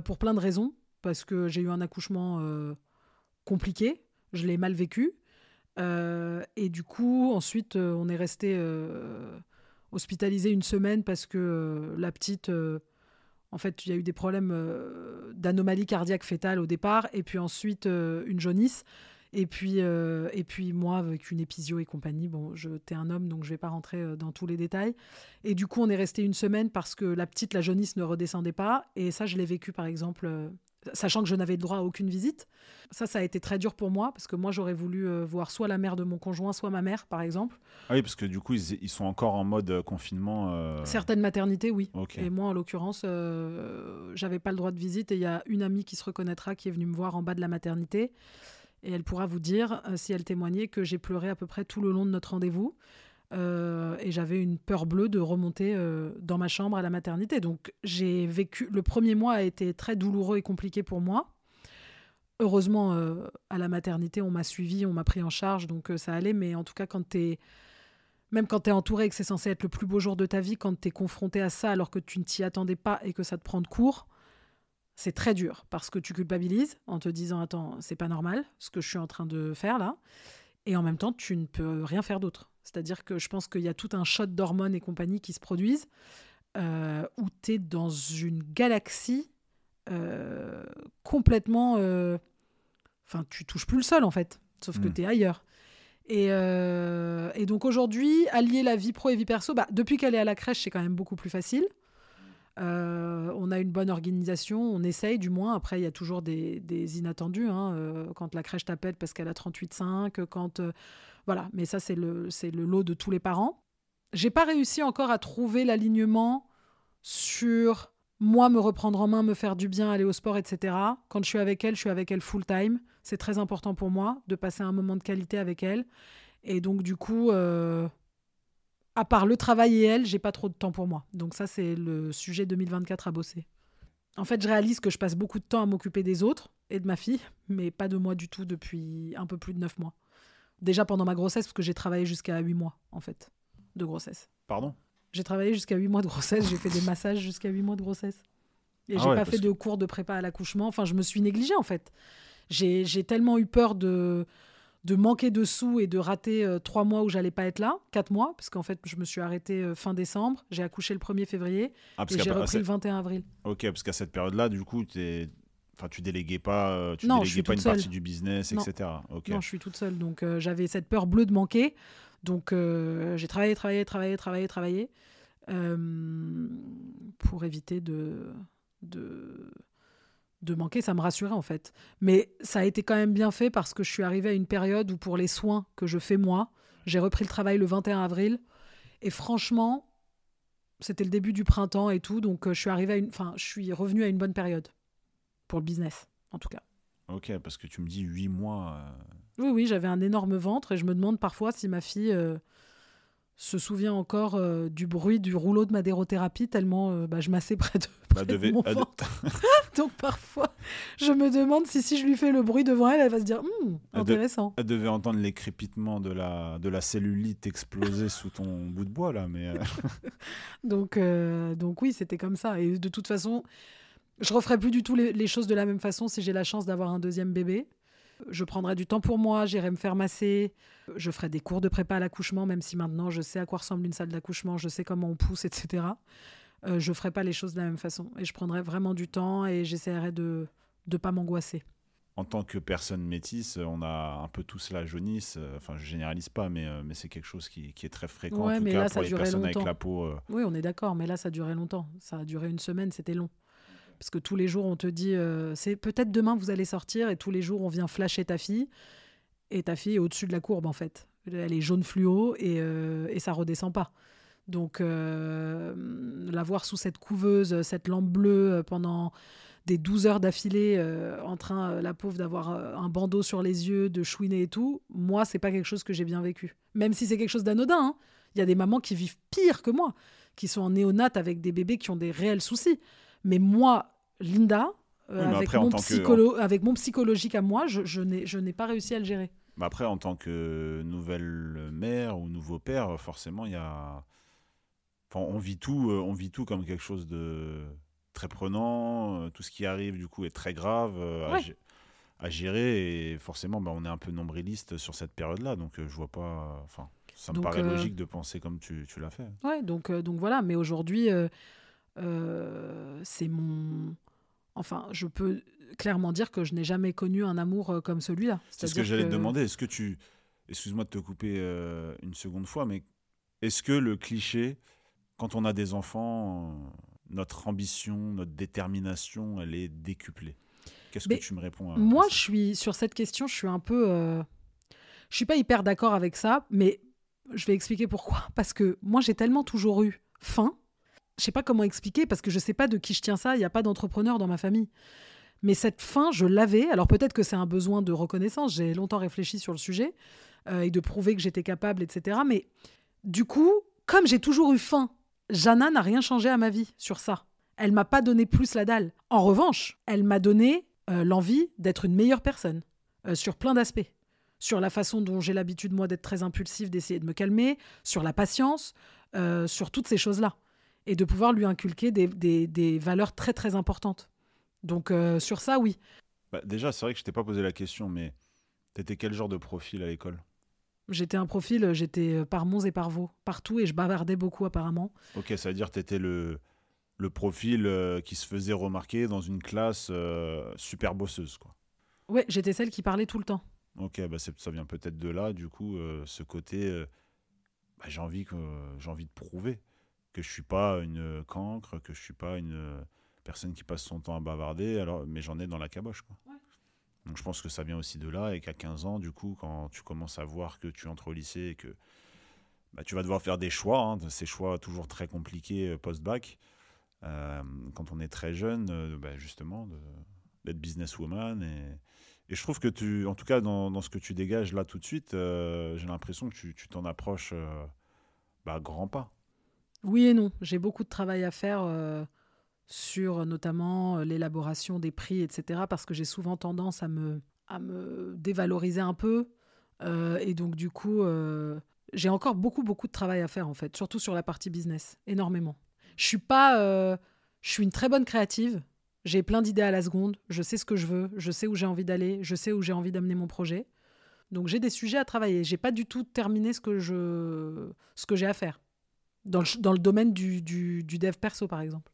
B: pour plein de raisons, parce que j'ai eu un accouchement compliqué, je l'ai mal vécu, et du coup, ensuite, on est resté hospitalisée une semaine parce que euh, la petite, euh, en fait, il y a eu des problèmes euh, d'anomalie cardiaque fétale au départ, et puis ensuite une jaunisse. Et puis, et puis moi, avec une épisio et compagnie, bon, je t'es un homme, donc je vais pas rentrer dans tous les détails. Et du coup, on est resté une semaine parce que la petite, la jaunisse, ne redescendait pas. Et ça, je l'ai vécu, par exemple, sachant que je n'avais le droit à aucune visite. Ça, ça a été très dur pour moi parce que moi, j'aurais voulu euh, voir soit la mère de mon conjoint, soit ma mère, par exemple.
A: Ah oui, parce que du coup, ils, sont encore en mode euh, confinement. Euh.
B: Certaines maternités, oui. Et moi, en l'occurrence, j'avais pas le droit de visite. Et il y a une amie qui se reconnaîtra qui est venue me voir en bas de la maternité. Et elle pourra vous dire, si elle témoignait, que j'ai pleuré à peu près tout le long de notre rendez-vous. Euh, et j'avais une peur bleue de remonter euh, dans ma chambre à la maternité. Donc j'ai vécu. Le premier mois a été très douloureux et compliqué pour moi. Heureusement, euh, à la maternité, on m'a suivi, on m'a pris en charge, donc ça allait. Mais en tout cas, quand es, même quand tu es entouré et que c'est censé être le plus beau jour de ta vie, quand tu es confronté à ça alors que tu ne t'y attendais pas et que ça te prend de court, c'est très dur parce que tu culpabilises en te disant Attends, c'est pas normal ce que je suis en train de faire là. Et en même temps, tu ne peux rien faire d'autre. C'est-à-dire que je pense qu'il y a tout un shot d'hormones et compagnie qui se produisent euh, où tu es dans une galaxie euh, complètement. Euh, enfin, tu touches plus le sol en fait, sauf que hmm. tu es ailleurs. Et, donc aujourd'hui, allier la vie pro et vie perso, bah, depuis qu'elle est à la crèche, c'est quand même beaucoup plus facile. On a une bonne organisation, on essaye du moins. Après, il y a toujours des, inattendus. Hein, quand la crèche t'appelle parce qu'elle a 38,5, quand voilà, mais ça, c'est le, le lot de tous les parents. J'ai pas réussi encore à trouver l'alignement sur moi me reprendre en main, me faire du bien, aller au sport, etc. Quand je suis avec elle, je suis avec elle full time. C'est très important pour moi de passer un moment de qualité avec elle. Et donc, du coup, euh, à part le travail et elle, j'ai pas trop de temps pour moi. Donc, ça, c'est le sujet 2024 à bosser. En fait, je réalise que je passe beaucoup de temps à m'occuper des autres et de ma fille, mais pas de moi du tout depuis un peu plus de neuf mois. Déjà pendant ma grossesse, parce que j'ai travaillé jusqu'à 8 mois, en fait, de grossesse.
A: Pardon?
B: J'ai travaillé jusqu'à 8 mois de grossesse, j'ai fait des massages jusqu'à 8 mois de grossesse. Et ah j'ai pas fait de cours de prépa à l'accouchement. Enfin, je me suis négligée, en fait. J'ai tellement eu peur de, de manquer de sous et de rater euh, trois mois où j'allais pas être là, quatre mois, parce qu'en fait, je me suis arrêtée euh, fin décembre, j'ai accouché le 1er février ah, et j'ai repris le 21 avril.
A: Ok, parce qu'à cette période-là, du coup, tu es Enfin, tu déléguais pas, euh, tu déléguais pas une partie du business, etc.
B: Non, je suis toute seule. Donc, euh, j'avais cette peur bleue de manquer. Donc, j'ai travaillé, travaillé, travaillé, travaillé, travaillé pour éviter de, de, de manquer. Ça me rassurait, en fait. Mais ça a été quand même bien fait parce que je suis arrivée à une période où, pour les soins que je fais moi, j'ai repris le travail le 21 avril. Et franchement, c'était le début du printemps et tout. Donc, je suis arrivée à une... Enfin, je suis revenue à une bonne période pour le business, en tout cas.
A: Ok, parce que tu me dis huit mois. Euh.
B: Oui, oui, j'avais un énorme ventre et je me demande parfois si ma fille euh, se souvient encore euh, du bruit du rouleau de madérothérapie tellement bah, je m'assais près, de, bah, près mon ventre. Donc parfois, je me demande si si je lui fais le bruit devant elle, elle va se dire hum, intéressant.
A: Elle, devait entendre les crépitements de la, de la cellulite exploser sous ton bout de bois là, mais.
B: donc, donc oui, c'était comme ça. Et de toute façon, je referai plus du tout les, choses de la même façon si j'ai la chance d'avoir un deuxième bébé. Je prendrai du temps pour moi, j'irai me faire masser, je ferai des cours de prépa à l'accouchement, même si maintenant je sais à quoi ressemble une salle d'accouchement, je sais comment on pousse, etc. Euh, je ferai pas les choses de la même façon. Et je prendrai vraiment du temps et j'essaierai de ne pas m'angoisser.
A: En tant que personne métisse, on a un peu tous la jaunisse. Enfin, je généralise pas, mais, euh, mais c'est quelque chose qui, est très fréquent en tout cas pour les personnes avec la peau. Euh.
B: Oui, on est d'accord, mais là, ça a duré longtemps. Ça a duré une semaine, c'était long. Parce que tous les jours, on te dit, euh, c'est peut-être demain vous allez sortir, et tous les jours, on vient flasher ta fille. Et ta fille est au-dessus de la courbe, en fait. Elle est jaune fluo et, euh, et ça redescend pas. Donc, euh, la voir sous cette couveuse, cette lampe bleue euh, pendant des 12 heures d'affilée, en train, la pauvre, d'avoir un bandeau sur les yeux, de chouiner et tout, moi, c'est pas quelque chose que j'ai bien vécu. Même si c'est quelque chose d'anodin. hein. Il y a des mamans qui vivent pire que moi, qui sont en néonate avec des bébés qui ont des réels soucis. Mais moi, Linda, euh,
A: Oui,
B: avec,
A: après,
B: mon
A: tant que-
B: psycholo- avec mon psychologique à moi, je, je n'ai je n'ai pas réussi à le gérer.
A: Mais après, en tant que nouvelle mère ou nouveau père, forcément, il y a. Enfin, on vit tout, euh, on vit tout comme quelque chose de très prenant. euh, Tout ce qui arrive, du coup, est très grave à,
B: Ouais.
A: gé- à gérer. Et forcément, bah, on est un peu nombriliste sur cette période-là. Donc, je vois pas. Enfin, ça me
B: Donc,
A: paraît
B: euh,
A: logique de penser comme tu, tu l'as fait.
B: Ouais, donc, euh, donc voilà. Mais aujourd'hui, euh, c'est mon. Enfin, je peux clairement dire que je n'ai jamais connu un amour euh, comme celui-là.
A: C'est ce que j'allais te demander. Est-ce que tu. Excuse-moi de te couper euh, une seconde fois, mais est-ce que le cliché, quand on a des enfants, euh, notre ambition, notre détermination, elle est décuplée? Qu'est-ce que tu me réponds à
B: Moi, je suis sur cette question, je suis un peu. euh, Je suis pas hyper d'accord avec ça, mais je vais expliquer pourquoi. Parce que moi, j'ai tellement toujours eu faim. Je sais pas comment expliquer parce que je sais pas de qui je tiens ça. Il n'y a pas d'entrepreneur dans ma famille. Mais cette faim, je l'avais. Alors peut-être que c'est un besoin de reconnaissance. J'ai longtemps réfléchi sur le sujet euh, et de prouver que j'étais capable, etc. Mais du coup, comme j'ai toujours eu faim, Jana n'a rien changé à ma vie sur ça. Elle m'a pas donné plus la dalle. En revanche, elle m'a donné euh, l'envie d'être une meilleure personne euh, sur plein d'aspects. Sur la façon dont j'ai l'habitude, moi, d'être très impulsif, d'essayer de me calmer, sur la patience, sur toutes ces choses-là. Et de pouvoir lui inculquer des, des- des valeurs très, très importantes. Donc, euh, sur ça, oui.
A: Bah, Déjà, c'est vrai que je t'ai pas posé la question, mais t'étais quel genre de profil à l'école?
B: J'étais un profil, j'étais euh, par Mons et par Vaux, partout, et je bavardais beaucoup, apparemment.
A: Ok, ça veut dire que t'étais le, le profil euh, qui se faisait remarquer dans une classe euh, super bosseuse, quoi.
B: Ouais, j'étais celle qui parlait tout le temps.
A: Ok, bah ça vient peut-être de là, du coup, euh, ce côté, euh, bah, j'ai envie j'ai envie de prouver que je suis pas une cancre, que je suis pas une euh, personne qui passe son temps à bavarder, alors, mais j'en ai dans la caboche, quoi.
B: Ouais.
A: Donc je pense que ça vient aussi de là et qu'à 15 ans, du coup, quand tu commences à voir que tu entres au lycée et que bah, tu vas devoir faire des choix, hein, ces choix toujours très compliqués euh, post-bac, euh, quand on est très jeune, euh, bah, justement, d'être businesswoman et, et je trouve que tu, en tout cas, dans, dans ce que tu dégages là tout de suite, euh, j'ai l'impression que tu t'en approches euh, bah, à grands pas.
B: Oui et non. J'ai beaucoup de travail à faire euh, sur notamment euh, l'élaboration des prix, etc. Parce que j'ai souvent tendance à me, à me dévaloriser un peu. Euh, et donc, du coup, j'ai encore beaucoup, beaucoup de travail à faire, en fait. Surtout sur la partie business. Énormément. Je suis pas... je suis une très bonne créative. J'ai plein d'idées à la seconde. Je sais ce que je veux. Je sais où j'ai envie d'aller. Je sais où j'ai envie d'amener mon projet. Donc, j'ai des sujets à travailler. J'ai pas du tout terminé ce que je, ce que j'ai à faire dans le, dans le domaine du, du, du dev perso, par exemple.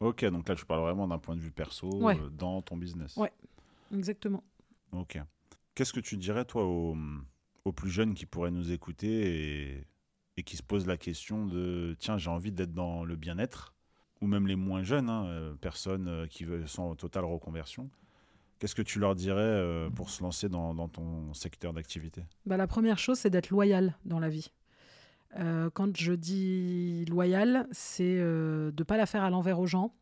A: Ok, donc là, tu parles vraiment d'un point de vue perso
B: Ouais.
A: euh, dans ton business.
B: Ouais. Exactement.
A: Ok. Qu'est-ce que tu dirais, toi, aux, aux plus jeunes qui pourraient nous écouter et, et qui se posent la question de tiens, j'ai envie d'être dans le bien-être, ou même les moins jeunes, hein, euh, personnes euh, qui sont en totale reconversion Qu'est-ce que tu leur dirais pour se lancer dans, dans ton secteur d'activité?
B: Bah, la première chose, c'est d'être loyal dans la vie. Euh, quand je dis loyal, c'est euh, de ne pas la faire à l'envers aux gens,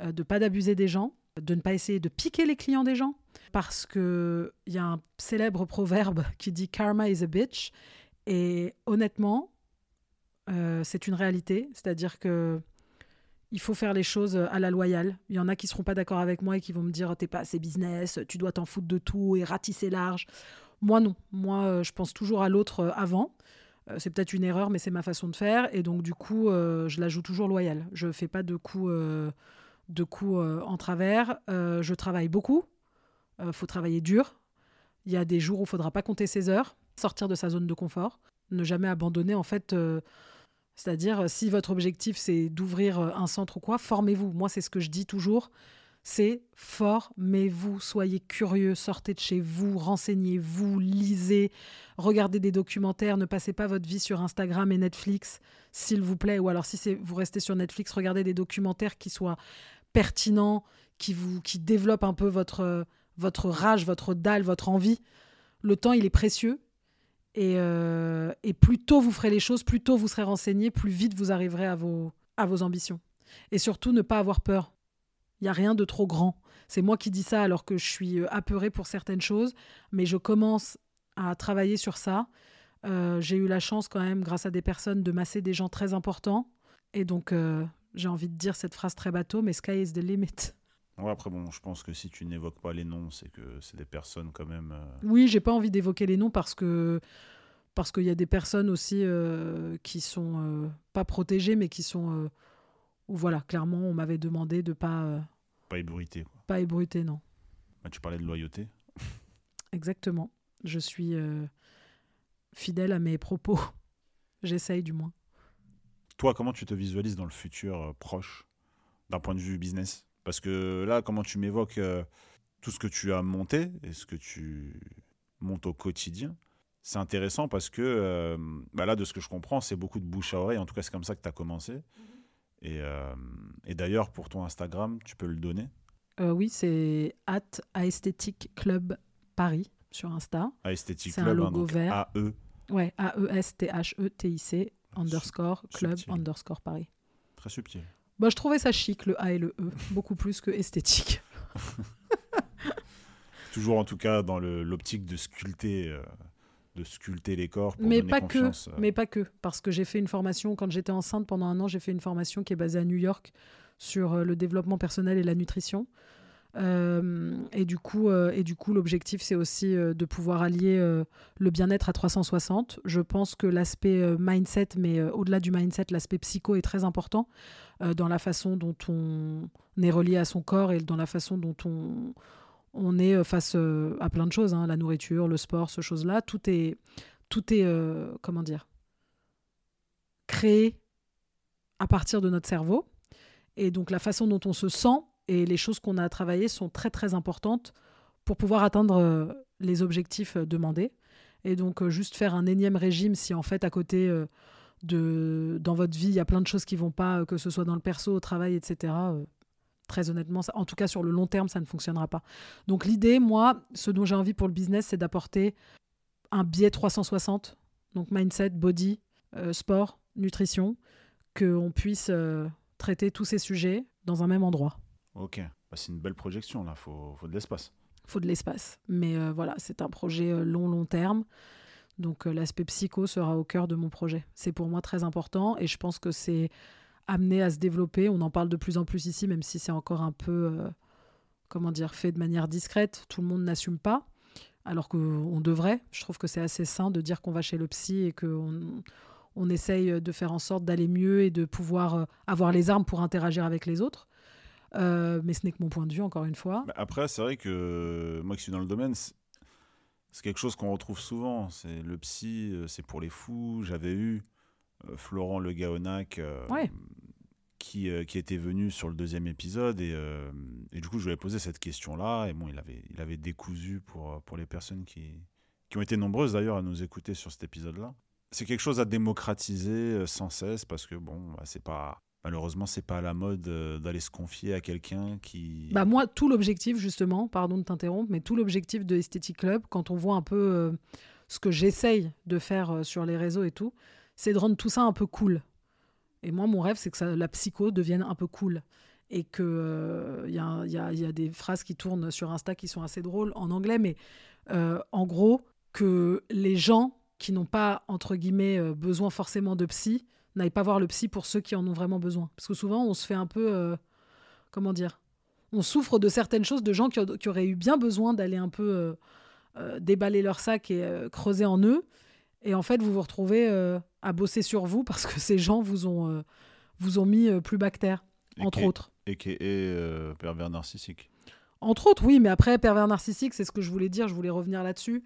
B: euh, de pas d'abuser des gens, de ne pas essayer de piquer les clients des gens, parce qu'il y a un célèbre proverbe qui dit Karma is a bitch. Et honnêtement, c'est une réalité, c'est-à-dire que il faut faire les choses à la loyale. Il y en a qui seront pas d'accord avec moi et qui vont me dire t'es pas assez business, tu dois t'en foutre de tout et ratisser large. Moi non, moi je pense toujours à l'autre avant. Euh, c'est peut-être une erreur, mais c'est ma façon de faire et donc du coup euh, je la joue toujours loyale. Je fais pas de coups, euh, de coups en travers. Je travaille beaucoup. Euh, faut travailler dur. Il y a des jours où il faudra pas compter ses heures, sortir de sa zone de confort, ne jamais abandonner en fait. c'est-à-dire, si votre objectif, c'est d'ouvrir un centre ou quoi, formez-vous. Moi, c'est ce que je dis toujours. C'est formez-vous, soyez curieux, sortez de chez vous, renseignez-vous, lisez, regardez des documentaires, ne passez pas votre vie sur Instagram et Netflix, s'il vous plaît. Ou alors, si vous restez sur Netflix, regardez des documentaires qui soient pertinents, qui, vous, qui développent un peu votre, votre rage, votre dalle, votre envie. Le temps, il est précieux. Et, euh, et plus tôt vous ferez les choses, plus tôt vous serez renseigné, plus vite vous arriverez à vos, à vos ambitions. Et surtout, ne pas avoir peur. Il n'y a rien de trop grand. C'est moi qui dis ça alors que je suis euh, apeurée pour certaines choses, mais je commence à travailler sur ça. Euh, j'ai eu la chance quand même, grâce à des personnes, de masser des gens très importants. Et donc, euh, j'ai envie de dire cette phrase très bateau, mais sky is the limit.
A: Ouais, après, bon, je pense que si tu n'évoques pas les noms, c'est que c'est des personnes quand même. euh,
B: Oui, j'ai pas envie d'évoquer les noms parce que parce qu'il y a des personnes aussi qui sont pas protégées, mais qui sont où voilà, clairement, on m'avait demandé de pas euh,
A: pas ébruités. Quoi.
B: pas ébruiter, non.
A: Bah, tu parlais de loyauté.
B: Exactement. Je suis euh, fidèle à mes propos. J'essaye du moins.
A: Toi, comment tu te visualises dans le futur euh, proche, d'un point de vue business? Parce que là, comment tu m'évoques euh, tout ce que tu as monté et ce que tu montes au quotidien, c'est intéressant parce que euh, bah là, de ce que je comprends, c'est beaucoup de bouche à oreille. En tout cas, c'est comme ça que tu as commencé. Et, euh, et d'ailleurs, pour ton Instagram, tu peux le donner
B: Euh, oui, c'est at Aesthetic Club Paris sur Insta.
A: Esthétique
B: C'est un
A: Club, hein,
B: logo vert.
A: AE.
B: Ouais, A-E-S-T-H-E-T-I-C underscore club
A: subtil.
B: underscore Paris.
A: Très subtil.
B: Bah, je trouvais ça chic, le A et le E, beaucoup plus que esthétique.
A: Toujours en tout cas dans l'optique de sculpter, euh, de sculpter les corps pour
B: Mais
A: donner
B: pas que,
A: confiance. euh,
B: mais pas que, parce que j'ai fait une formation, quand j'étais enceinte pendant un an, j'ai fait une formation qui est basée à New York sur euh, le développement personnel et la nutrition. Euh, et du coup, euh, et du coup, l'objectif, c'est aussi euh, de pouvoir allier le bien-être à 360. Je pense que l'aspect mindset, mais au-delà du mindset, l'aspect psycho est très important dans la façon dont on est relié à son corps et dans la façon dont on, on est euh, face euh, à plein de choses, hein, la nourriture, le sport, ce choses-là. Tout est, tout est, euh, comment dire, créé à partir de notre cerveau. Et donc la façon dont on se sent et les choses qu'on a à travailler sont très très importantes pour pouvoir atteindre les objectifs demandés. Et donc juste faire un énième régime si en fait à côté de dans votre vie il y a plein de choses qui vont pas, que ce soit dans le perso, au travail, etc. très honnêtement, ça- en tout cas sur le long terme, ça ne fonctionnera pas. Donc l'idée, moi, ce dont j'ai envie pour le business, c'est d'apporter un biais 360, donc mindset, body, euh, sport, nutrition, qu'on puisse euh, traiter tous ces sujets dans un même endroit.
A: Ok, Bah, c'est une belle projection là, faut, faut de l'espace.
B: Il faut de l'espace. Mais euh, voilà, c'est un projet long, long terme. Donc l'aspect psycho sera au cœur de mon projet. C'est pour moi très important et je pense que c'est amené à se développer. On en parle de plus en plus ici, même si c'est encore un peu, euh, comment dire, fait de manière discrète. Tout le monde n'assume pas, alors qu'on devrait. Je trouve que c'est assez sain de dire qu'on va chez le psy et qu'on on essaye de faire en sorte d'aller mieux et de pouvoir euh, avoir les armes pour interagir avec les autres. Euh, mais ce n'est que mon point de vue, encore une fois.
A: Bah, après, c'est vrai que moi qui suis dans le domaine, c'est quelque chose qu'on retrouve souvent. C'est le psy, c'est pour les fous. J'avais eu Florent Le Gaonac euh,
B: Ouais.
A: qui, euh, qui était venu sur le deuxième épisode et, euh, et du coup je lui ai posé cette question-là et bon il avait, il avait décousu pour, pour les personnes qui, qui ont été nombreuses d'ailleurs à nous écouter sur cet épisode-là. C'est quelque chose à démocratiser sans cesse parce que bon bah, c'est pas malheureusement c'est pas à la mode d'aller se confier à quelqu'un qui
B: Bah moi, tout l'objectif, justement, pardon de t'interrompre, mais tout l'objectif de Aesthetic Club, quand on voit un peu euh, ce que j'essaye de faire euh, sur les réseaux et tout, c'est de rendre tout ça un peu cool. Et moi, mon rêve, c'est que ça, la psycho devienne un peu cool. Et qu'il il y, a, y a- des phrases qui tournent sur Insta qui sont assez drôles en anglais, mais euh, en gros, que les gens qui n'ont pas, entre guillemets, euh, besoin forcément de psy, n'aillent pas voir le psy pour ceux qui en ont vraiment besoin. Parce que souvent, on se fait un peu... euh, comment dire on souffre de certaines choses de gens qui, auraient eu bien besoin d'aller un peu euh, euh, déballer leur sac et euh, creuser en eux. Et en fait, vous vous retrouvez euh, à bosser sur vous parce que ces gens vous ont, euh, vous ont mis euh, plus bactère,
A: Et
B: entre
A: qui-
B: autres.
A: a.k.a. euh, pervers narcissique.
B: Entre autres, oui, mais après, pervers narcissique, c'est ce que je voulais dire, je voulais revenir là-dessus.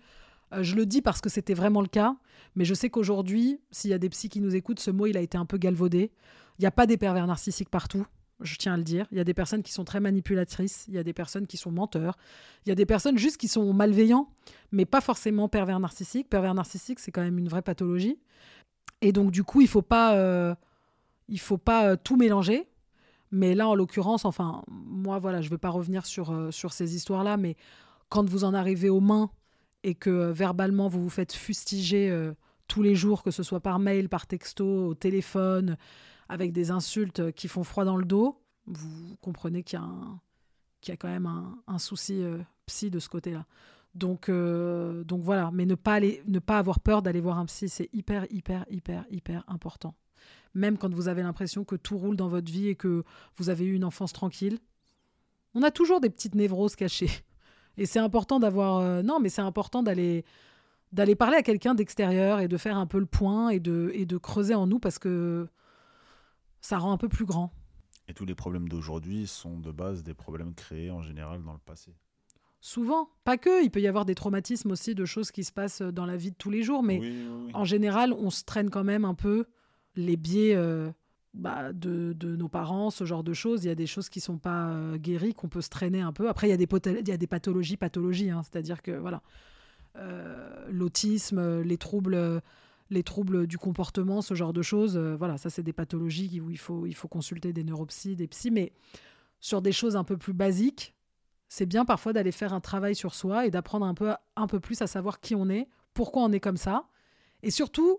B: Euh, je le dis parce que c'était vraiment le cas, mais je sais qu'aujourd'hui, s'il y a des psys qui nous écoutent, ce mot, il a été un peu galvaudé. Il n'y a pas des pervers narcissiques partout, je tiens à le dire. Il y a des personnes qui sont très manipulatrices, il y a des personnes qui sont menteurs, il y a des personnes juste qui sont malveillants, mais pas forcément pervers narcissiques. Pervers narcissique, c'est quand même une vraie pathologie. Et donc, du coup, il faut pas, euh, il faut pas euh, tout mélanger. Mais là, en l'occurrence, enfin, moi, voilà, je vais pas revenir sur, euh, sur ces histoires-là, mais quand vous en arrivez aux mains et que verbalement vous vous faites fustiger tous les jours, que ce soit par mail, par texto, au téléphone, avec des insultes qui font froid dans le dos, vous comprenez qu'il y, a quand même un, souci psy de ce côté-là. Donc, donc voilà, mais ne pas, aller, ne pas avoir peur d'aller voir un psy, c'est hyper, hyper, hyper, hyper important. Même quand vous avez l'impression que tout roule dans votre vie et que vous avez eu une enfance tranquille, on a toujours des petites névroses cachées. Et c'est important d'avoir. Euh, non, mais c'est important d'aller d'aller parler à quelqu'un d'extérieur et de faire un peu le point et de, et de creuser en nous parce que ça rend un peu plus grand.
A: Et tous les problèmes d'aujourd'hui sont de base des problèmes créés en général dans le passé.
B: Souvent, pas que, il peut y avoir des traumatismes aussi de choses qui se passent dans la vie de tous les jours, mais en général, on se traîne quand même un peu les biais euh, bah, de, nos parents, ce genre de choses. Il y a des choses qui sont pas euh, guéries, qu'on peut se traîner un peu. Après, il y a des, il y a des pathologies, pathologies. Hein. C'est-à-dire que voilà, euh, l'autisme, les troubles, les troubles du comportement, ce genre de choses. voilà, ça c'est des pathologies où il faut, il faut consulter des neuropsies, des psys. Mais sur des choses un peu plus basiques, c'est bien parfois d'aller faire un travail sur soi et d'apprendre un peu, un peu plus à savoir qui on est, pourquoi on est comme ça, et surtout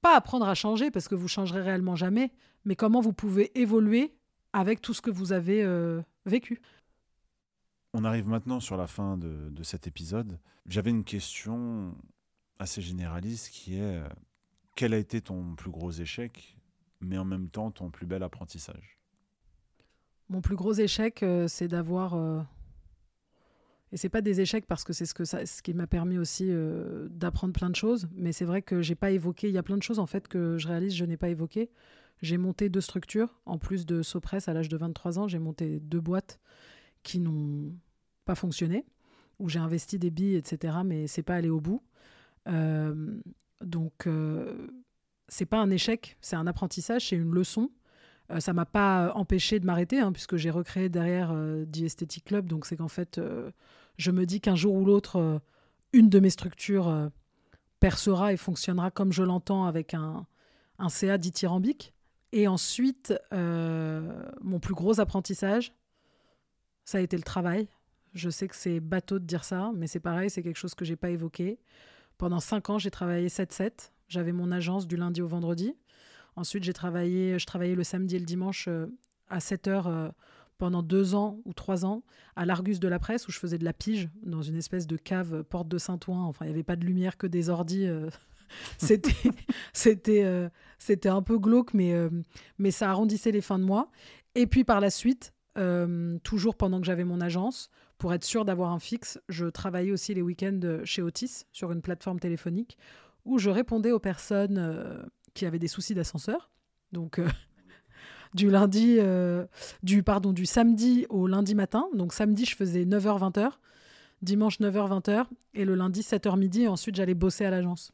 B: pas apprendre à changer parce que vous changerez réellement jamais, mais comment vous pouvez évoluer avec tout ce que vous avez euh, vécu.
A: On arrive maintenant sur la fin de, cet épisode. J'avais une question assez généraliste qui est euh, quel a été ton plus gros échec, mais en même temps ton plus bel apprentissage?
B: Mon plus gros échec, euh, c'est d'avoir et c'est pas des échecs parce que c'est ce, que ça, ce qui m'a permis aussi euh, d'apprendre plein de choses. Mais c'est vrai que j'ai pas évoqué. Il y a plein de choses en fait que je réalise, je n'ai pas évoqué. J'ai monté deux structures. En plus de Sopress, à l'âge de 23 ans, j'ai monté deux boîtes qui n'ont pas fonctionné, où j'ai investi des billes, etc. Mais c'est pas allé au bout. Euh, donc, euh, c'est pas un échec, c'est un apprentissage, c'est une leçon. Euh, ça m'a pas empêché de m'arrêter, hein, puisque j'ai recréé derrière euh, The Aesthetic Club. Donc c'est qu'en fait, euh, je me dis qu'un jour ou l'autre, une de mes structures percera et fonctionnera comme je l'entends avec un, un CA dithyrambique. Et ensuite, mon plus gros apprentissage, ça a été le travail. Je sais que c'est bateau de dire ça, mais c'est pareil, c'est quelque chose que j'ai pas évoqué. Pendant cinq ans, j'ai travaillé 7-7. J'avais mon agence du lundi au vendredi. Ensuite, j'ai travaillé, je travaillais le samedi et le dimanche euh, à 7 heures euh, pendant deux ans ou trois ans à l'Argus de la presse où je faisais de la pige dans une espèce de cave euh, porte de Saint-Ouen. Enfin, il n'y avait pas de lumière que des ordis. c'était, c'était, un peu glauque, mais, mais ça arrondissait les fins de mois. Et puis par la suite, toujours pendant que j'avais mon agence, pour être sûr d'avoir un fixe, je travaillais aussi les week-ends chez Otis sur une plateforme téléphonique où je répondais aux personnes qui avait des soucis d'ascenseur. Donc euh, du lundi, euh, du pardon, du samedi au lundi matin. Donc samedi, je faisais 9h 20h, dimanche 9h 20h et le lundi 7h midi. Et ensuite, j'allais bosser à l'agence.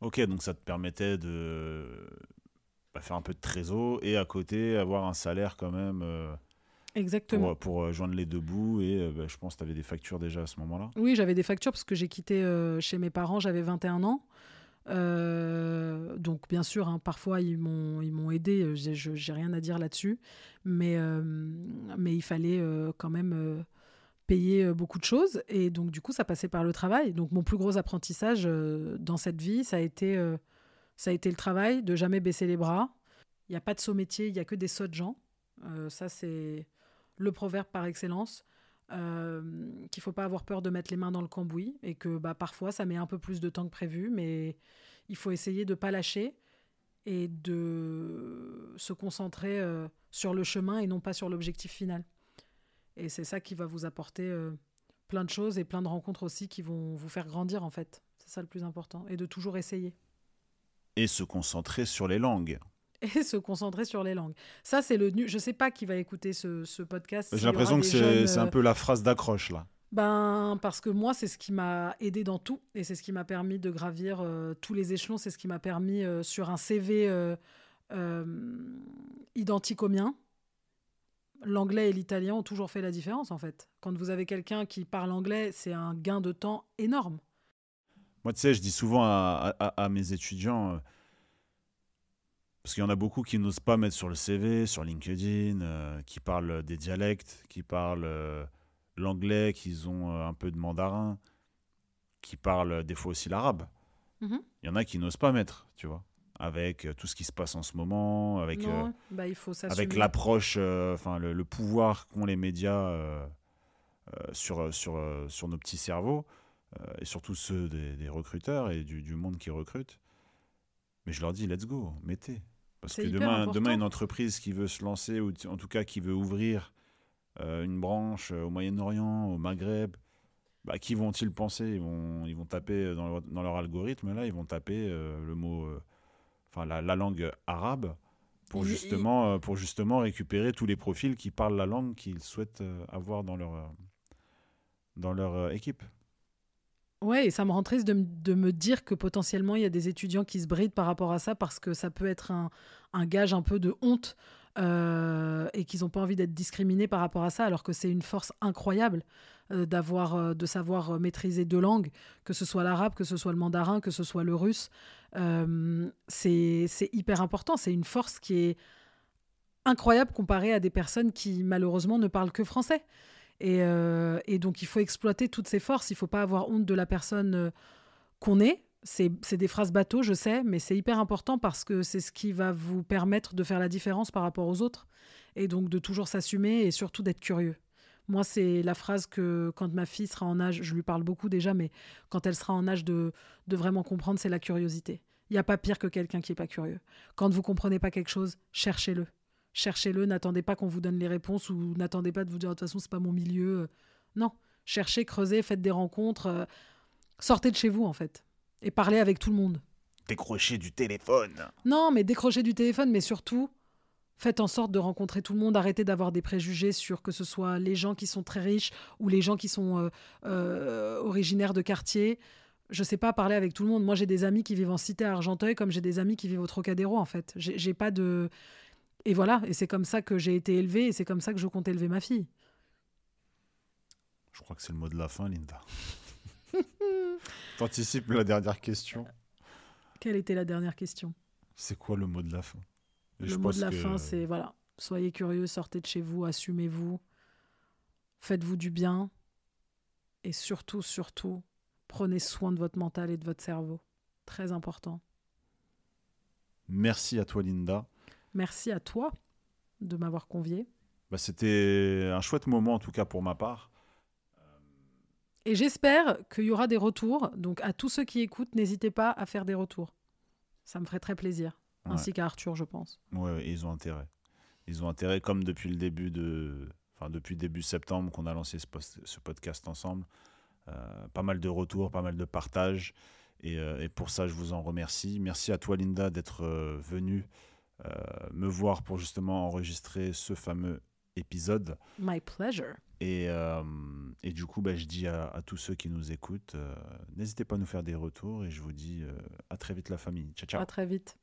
A: Ok, donc ça te permettait de bah, faire un peu de trésor et à côté avoir un salaire quand même. Euh,
B: Exactement.
A: Pour, joindre les deux bouts. Et bah, je pense que tu avais des factures déjà à ce moment-là.
B: Oui, j'avais des factures parce que j'ai quitté chez mes parents, j'avais 21 ans. Euh, donc bien sûr, hein, parfois ils m'ont ils m'ont aidé. J'ai rien à dire là-dessus, mais euh, mais il fallait euh, quand même payer beaucoup de choses et donc du coup ça passait par le travail. Donc mon plus gros apprentissage dans cette vie, ça a été ça a été le travail, de jamais baisser les bras. Il n'y a pas de saut métier, il y a que des sauts de gens. ça c'est le proverbe par excellence. Euh, qu'il faut pas avoir peur de mettre les mains dans le cambouis et que bah, parfois ça met un peu plus de temps que prévu, mais il faut essayer de pas lâcher et de se concentrer euh, sur le chemin et non pas sur l'objectif final. Et c'est ça qui va vous apporter euh, plein de choses et plein de rencontres aussi qui vont vous faire grandir en fait. C'est ça le plus important. Et de toujours essayer.
A: Et se concentrer sur les langues
B: et se concentrer sur les langues. Ça, c'est le. Je sais pas qui va écouter ce, podcast.
A: J'ai l'impression que c'est un euh, peu la phrase d'accroche là.
B: Ben, parce que moi, c'est ce qui m'a aidé dans tout et c'est ce qui m'a permis de gravir euh, tous les échelons. C'est ce qui m'a permis euh, sur un CV identique au mien. L'anglais et l'italien ont toujours fait la différence en fait. Quand vous avez quelqu'un qui parle anglais, c'est un gain de temps énorme.
A: Moi, tu sais, je dis souvent à mes étudiants parce qu'il y en a beaucoup qui n'osent pas mettre sur le CV, sur LinkedIn, euh, qui parlent des dialectes, qui parlent euh, l'anglais, qui ont euh, un peu de mandarin. qui parlent des fois aussi l'arabe.
B: Mhm.
A: Il y en a qui n'osent pas mettre, tu vois, avec euh, tout ce qui se passe en ce moment, avec, euh,
B: bah, il faut s'assumer.
A: avec l'approche, euh, enfin le, le pouvoir qu'ont les médias euh, euh, sur, sur, euh, sur nos petits cerveaux, euh, et surtout ceux des, des recruteurs et du, du monde qui recrute. Mais je leur dis, let's go, mettez. Parce que demain,
B: important.
A: demain, une entreprise qui veut se lancer, ou en tout cas qui veut ouvrir euh, une branche euh, au Moyen-Orient, au Maghreb, bah, qui vont-ils penser? Ils vont, ils vont taper dans leur, dans leur algorithme, là, ils vont taper euh, le mot, euh, enfin la, la langue arabe, pour justement, euh, pour justement récupérer tous les profils qui parlent la langue qu'ils souhaitent euh, avoir dans leur, euh, dans leur euh, équipe.
B: Ouais, et ça me rend triste de, me dire que potentiellement il y a des étudiants qui se brident par rapport à ça parce que ça peut être un, gage un peu de honte euh, et qu'ils n'ont pas envie d'être discriminés par rapport à ça, alors que c'est une force incroyable euh, d'avoir, euh, de savoir maîtriser deux langues, que ce soit l'arabe, que ce soit le mandarin, que ce soit le russe. C'est hyper important. C'est une force qui est incroyable comparée à des personnes qui malheureusement ne parlent que français. Et, euh, et donc, il faut exploiter toutes ces forces. Il faut pas avoir honte de la personne euh, qu'on est. C'est des phrases bateaux, je sais, mais c'est hyper important parce que c'est ce qui va vous permettre de faire la différence par rapport aux autres. Et donc, de toujours s'assumer et surtout d'être curieux. Moi, c'est la phrase que quand ma fille sera en âge, je lui parle beaucoup déjà, mais quand elle sera en âge de, de vraiment comprendre, c'est la curiosité. Il n'y a pas pire que quelqu'un qui n'est pas curieux. Quand vous comprenez pas quelque chose, cherchez-le cherchez-le, n'attendez pas qu'on vous donne les réponses ou n'attendez pas de vous dire de toute façon c'est pas mon milieu. Euh, Non, cherchez, creusez, faites des rencontres, euh, sortez de chez vous en fait et parlez avec tout le monde.
A: Décrocher du téléphone.
B: Non, mais décrochez du téléphone, mais surtout faites en sorte de rencontrer tout le monde, arrêtez d'avoir des préjugés sur que ce soit les gens qui sont très riches ou les gens qui sont euh, euh, originaires de quartier. Je sais pas parler avec tout le monde. Moi, j'ai des amis qui vivent en cité à Argenteuil, comme j'ai des amis qui vivent au Trocadéro, en fait. J'ai pas de. Et voilà, et c'est comme ça que j'ai été élevée, et c'est comme ça que je compte élever ma fille.
A: Je crois que c'est le mot de la fin, Linda. T'anticipes la dernière question.
B: Quelle était la dernière question?
A: C'est quoi le mot de la fin? Et
B: Le
A: je
B: mot
A: pense
B: de la
A: que-
B: fin, c'est voilà, soyez curieux, sortez de chez vous, assumez-vous, faites-vous du bien, et surtout, surtout, prenez soin de votre mental et de votre cerveau. Très important.
A: Merci à toi, Linda.
B: Merci à toi de m'avoir convié.
A: Bah, C'était un chouette moment, en tout cas pour ma part.
B: Et j'espère qu'il y aura des retours. Donc à tous ceux qui écoutent, n'hésitez pas à faire des retours. Ça me ferait très plaisir.
A: Ouais.
B: Ainsi qu'à Arthur, je pense.
A: Ouais, ouais, ils ont intérêt. Ils ont intérêt, comme depuis le début de, enfin depuis début septembre qu'on a lancé ce, post- ce podcast ensemble. Euh, pas mal de retours, pas mal de partages. Et, euh, et pour ça, je vous en remercie. Merci à toi, Linda, d'être euh, venue euh, me voir pour justement enregistrer ce fameux épisode.
B: My pleasure.
A: Et, euh, et, du coup, bah, je dis à, tous ceux qui nous écoutent, euh, n'hésitez pas à nous faire des retours et je vous dis à très vite la famille. Ciao, ciao.
B: À très vite.